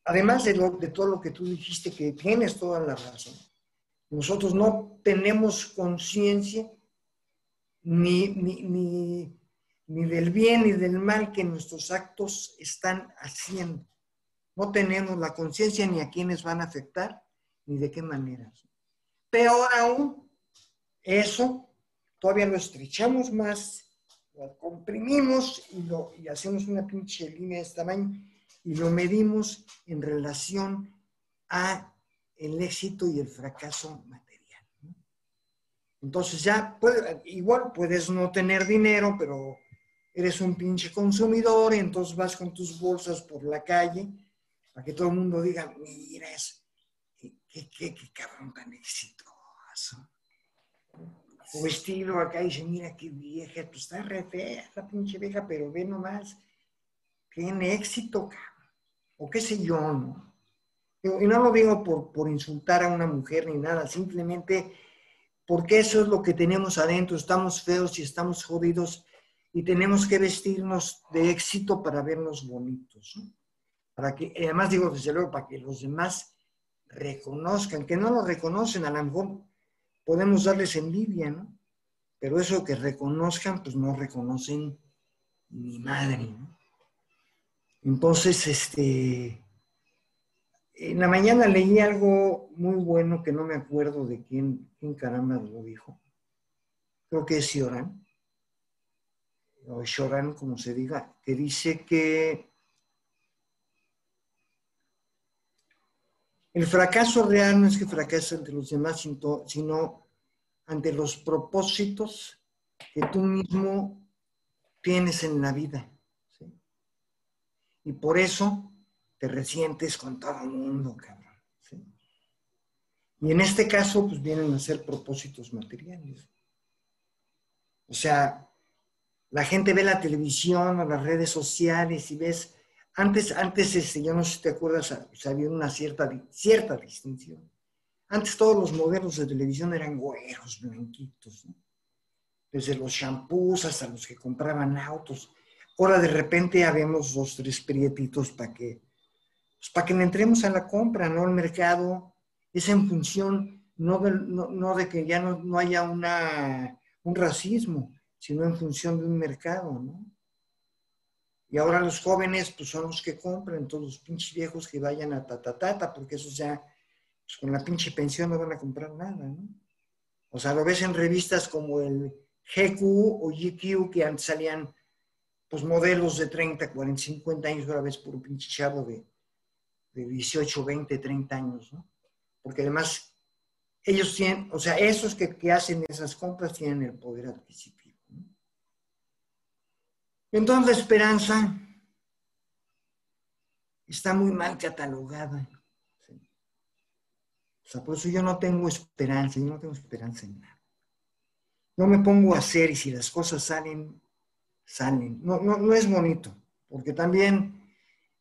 además de, de todo lo que tú dijiste, que tienes toda la razón, nosotros no tenemos conciencia ni, ni, ni, ni, del bien ni del mal que nuestros actos están haciendo. No tenemos la conciencia ni a quiénes van a afectar, ni de qué manera. Peor aún, eso todavía lo estrechamos más, lo comprimimos y, lo, y hacemos una pinche línea de este tamaño y lo medimos en relación a el éxito y el fracaso material. Entonces ya, puede, igual puedes no tener dinero, pero eres un pinche consumidor y entonces vas con tus bolsas por la calle para que todo el mundo diga, mira, qué, qué, qué, cabrón tan exitoso. O estilo acá y dice, mira qué vieja, pues está re fea pinche vieja, pero ve nomás, tiene éxito, cabrón. O qué sé yo, ¿no? Y no lo digo por, por insultar a una mujer ni nada, simplemente porque eso es lo que tenemos adentro, estamos feos y estamos jodidos y tenemos que vestirnos de éxito para vernos bonitos. ¿no? para que, además digo desde luego, para que los demás reconozcan, que no lo reconocen, a lo mejor podemos darles envidia, ¿no? Pero eso que reconozcan, pues no reconocen ni madre, ¿no? Entonces, este, en la mañana leí algo muy bueno que no me acuerdo de quién, quién caramba lo dijo. Creo que es Sioran, o Shoran, como se diga, que dice que El fracaso real no es que fracase ante los demás, sino ante los propósitos que tú mismo tienes en la vida. Y por eso te resientes con todo el mundo, cabrón. Y en este caso, pues vienen a ser propósitos materiales. O sea, la gente ve la televisión o las redes sociales y ves antes, antes este, yo no sé si te acuerdas, había una cierta, cierta distinción. Antes todos los modelos de televisión eran güeros, blanquitos, desde los shampoos hasta los que compraban autos. Ahora de repente habemos dos, tres prietitos para que, pues, para que entremos a la compra, ¿no? El mercado es en función no de, que ya no, no haya una, un racismo, sino en función de un mercado, ¿no? Y ahora los jóvenes, pues son los que compran, todos los pinches viejos que vayan a tatatata, porque esos ya, pues, con la pinche pensión no van a comprar nada, ¿no? O sea, lo ves en revistas como el GQ o GQ, que antes salían, pues, modelos de 30, 40, 50 años, ahora ves puro pinche chavo de, de 18, 20, 30 años, ¿no? Porque además, ellos tienen, o sea, esos que, que hacen esas compras tienen el poder adquisitivo. Entonces la esperanza está muy mal catalogada. O sea, por eso yo no tengo esperanza, yo no tengo esperanza en nada. No me pongo a hacer y si las cosas salen, salen. No, es bonito, porque también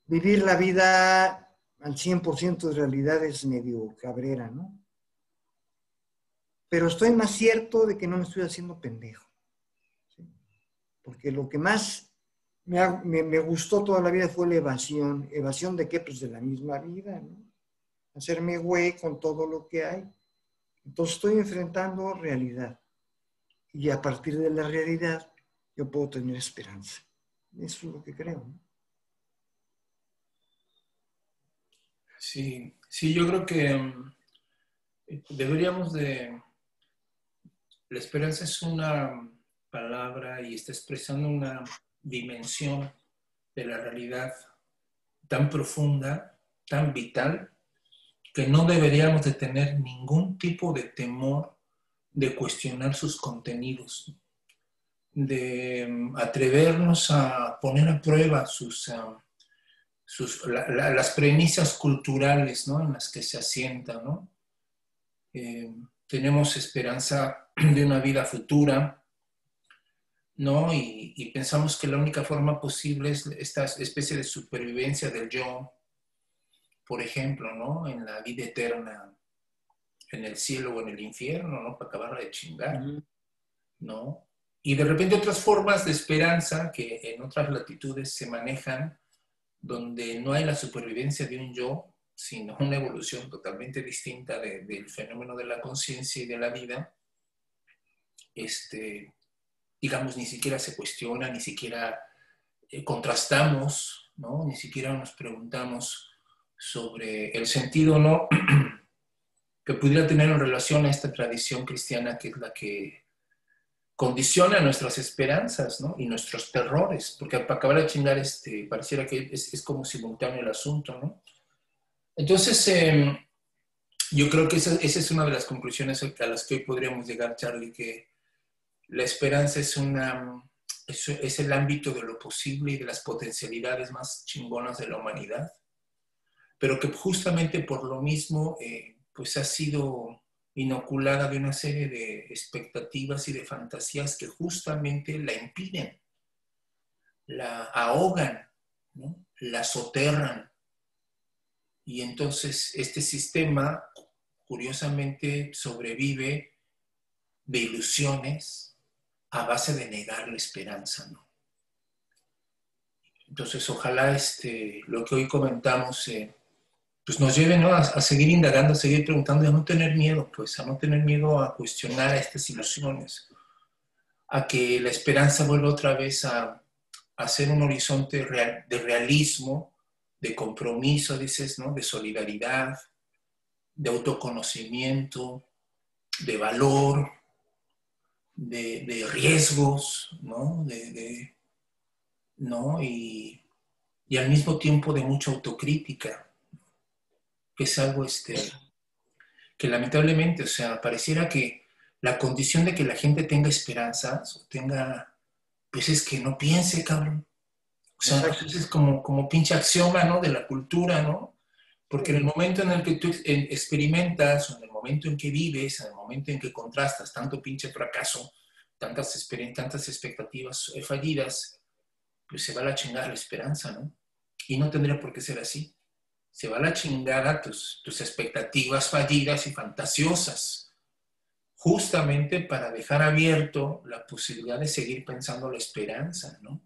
vivir la vida al 100% de realidad es medio cabrera, ¿no? Pero estoy más cierto de que no me estoy haciendo pendejo porque lo que más me, gustó toda la vida fue la evasión. ¿Evasión de qué? Pues de la misma vida, ¿no? Hacerme güey con todo lo que hay. Entonces estoy enfrentando realidad. Y a partir de la realidad yo puedo tener esperanza. Eso es lo que creo. ¿no? Sí, sí, yo creo que mm, deberíamos de... La esperanza es una palabra y está expresando una dimensión de la realidad tan profunda, tan vital, que no deberíamos de tener ningún tipo de temor de cuestionar sus contenidos, de atrevernos a poner a prueba sus, ah, sus las premisas culturales ¿no? en las que se asienta. ¿no? Eh, tenemos esperanza de una vida futura, ¿no? Y, y, pensamos que la única forma posible es esta especie de supervivencia del yo, por ejemplo, ¿no? En la vida eterna, en el cielo o en el infierno, ¿no? Para acabar de chingar, ¿no? Y de repente otras formas de esperanza que en otras latitudes se manejan, donde no hay la supervivencia de un yo, sino una evolución totalmente distinta del fenómeno de la conciencia y de la vida, este, digamos, ni siquiera se cuestiona, ni siquiera eh, contrastamos, ¿no? ni siquiera nos preguntamos sobre el sentido no que pudiera tener en relación a esta tradición cristiana que es la que condiciona nuestras esperanzas ¿no? y nuestros terrores, porque para acabar de chingar, este, pareciera que es, es como simultáneo el asunto. ¿no? Entonces, em, yo creo que esa, es una de las conclusiones a las que hoy podríamos llegar, Charlie, que la esperanza es, una, es, el ámbito de lo posible y de las potencialidades más chingonas de la humanidad, pero que justamente por lo mismo, eh, pues ha sido inoculada de una serie de expectativas y de fantasías que justamente la impiden, la ahogan, la soterran. Y entonces este sistema, curiosamente, sobrevive de ilusiones a base de negar la esperanza. ¿no? Entonces, ojalá este, lo que hoy comentamos eh, pues nos lleven a, seguir indagando, a seguir preguntando y a no tener miedo, pues a no tener miedo a cuestionar estas ilusiones, a que la esperanza vuelva otra vez a, a ser un horizonte real, de realismo, de compromiso, dices, ¿no? De solidaridad, de autoconocimiento, de valor, de, riesgos, ¿no? De, ¿no? Y, y al mismo tiempo de mucha autocrítica es algo este, que lamentablemente, o sea, pareciera que la condición de que la gente tenga esperanzas o tenga, pues es que no piense, cabrón. O sea, es como, como pinche axioma, ¿no? De la cultura, ¿no? Porque en el momento en el que tú experimentas, o en el momento en que vives, en el momento en que contrastas tanto pinche fracaso, tantas, tantas expectativas fallidas, pues se va a la chingada la esperanza, ¿no? Y no tendría por qué ser así se va a la chingada tus, tus expectativas fallidas y fantasiosas, justamente para dejar abierto la posibilidad de seguir pensando la esperanza, ¿no?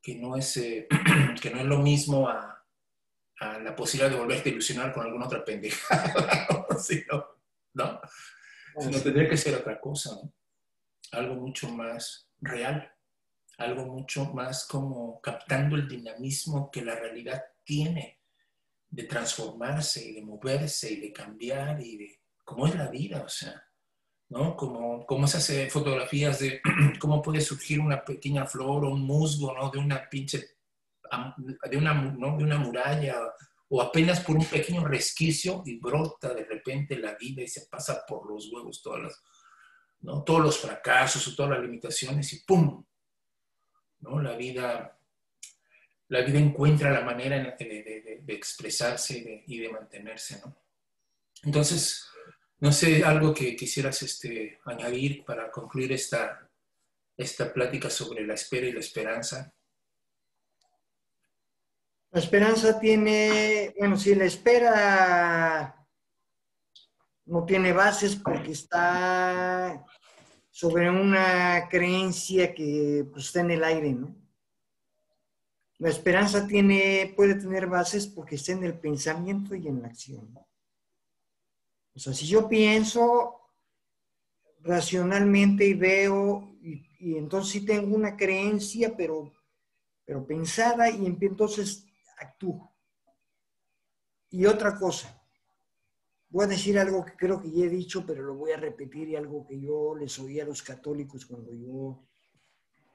Que no es, eh, que no es lo mismo a, la posibilidad de volverte a ilusionar con alguna otra pendejada, ¿no? Sino, ¿no? Sino tendría que ser otra cosa, ¿no? Algo mucho más real, algo mucho más como captando el dinamismo que la realidad tiene de transformarse y de moverse y de cambiar y de cómo es la vida, o sea, ¿no? Como, cómo se hace fotografías de cómo puede surgir una pequeña flor o un musgo, ¿no? De una pinche, de una, ¿no? de una muralla o apenas por un pequeño resquicio y brota de repente la vida y se pasa por los huevos todas las, ¿no? todos los fracasos o todas las limitaciones y ¡pum! ¿no? La vida la vida encuentra la manera de, expresarse y de, mantenerse, ¿no? Entonces, no sé, algo que quisieras este, añadir para concluir esta, esta plática sobre la espera y la esperanza. La esperanza tiene, bueno, si la espera no tiene bases porque está sobre una creencia que pues, está en el aire, ¿no? La esperanza tiene, puede tener bases porque está en el pensamiento y en la acción. O sea, si yo pienso racionalmente y veo, y, entonces sí tengo una creencia, pero, pero pensada, y entonces actúo. Y otra cosa, voy a decir algo que creo que ya he dicho, pero lo voy a repetir y algo que yo les oí a los católicos cuando yo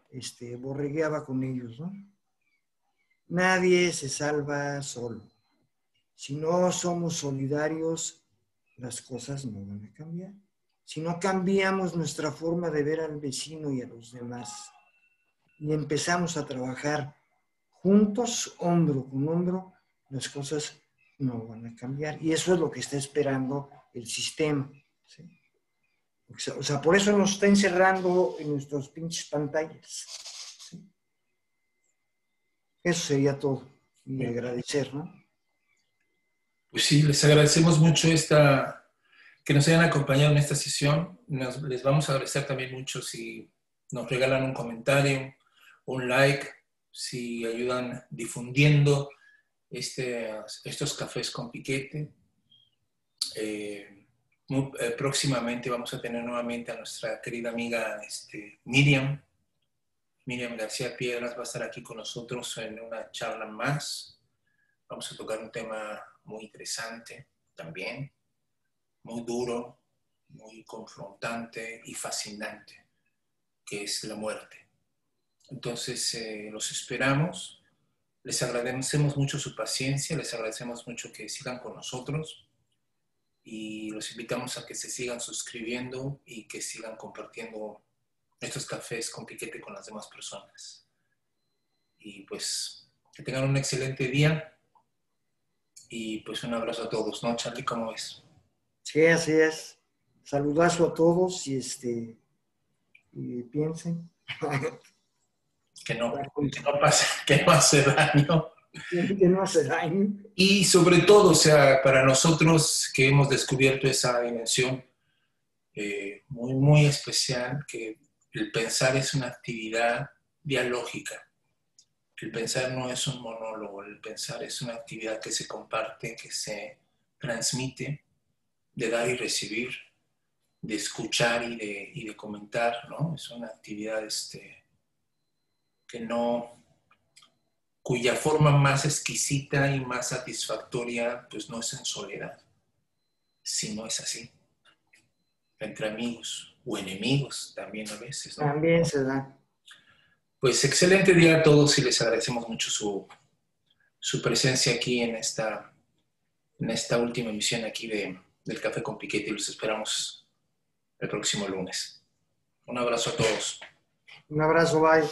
este, borregueaba con ellos, ¿no? Nadie se salva solo. Si no somos solidarios, las cosas no van a cambiar. Si no cambiamos nuestra forma de ver al vecino y a los demás y empezamos a trabajar juntos, hombro con hombro, las cosas no van a cambiar. Y eso es lo que está esperando el sistema. O sea, por eso nos está encerrando en nuestras pinches pantallas. Eso sería todo. Y agradecer, ¿no? Pues sí, les agradecemos mucho esta, que nos hayan acompañado en esta sesión. les vamos a agradecer también mucho si nos regalan un comentario, un like, si ayudan difundiendo este, estos cafés con piquete. Eh, eh, próximamente vamos a tener nuevamente a nuestra querida amiga este, Miriam. Miriam García Piedras va a estar aquí con nosotros en una charla más. Vamos a tocar un tema muy interesante también, muy duro, muy confrontante y fascinante, que es la muerte. Entonces, eh, los esperamos. Les agradecemos mucho su paciencia, les agradecemos mucho que sigan con nosotros y los invitamos a que se sigan suscribiendo y que sigan compartiendo estos cafés con piquete con las demás personas. Y pues que tengan un excelente día y pues un abrazo a todos, ¿no, Charlie? ¿Cómo es? Sí, así es. Saludazo a todos y este y piensen que no, que no pase, que no hace daño. Que no hace daño. Y sobre todo, o sea, para nosotros que hemos descubierto esa dimensión eh, muy, muy especial, que el pensar es una actividad dialógica. El pensar no es un monólogo, el pensar es una actividad que se comparte, que se transmite, de dar y recibir, de escuchar y de, comentar, ¿no? Es una actividad este, que no, cuya forma más exquisita y más satisfactoria, pues no es en soledad, sino es así, entre amigos o enemigos también a veces. También se da. Pues excelente día a todos y les agradecemos mucho su, su presencia aquí en esta, en esta última emisión aquí de, del Café con Piquete y los esperamos el próximo lunes. Un abrazo a todos. Un abrazo, bye.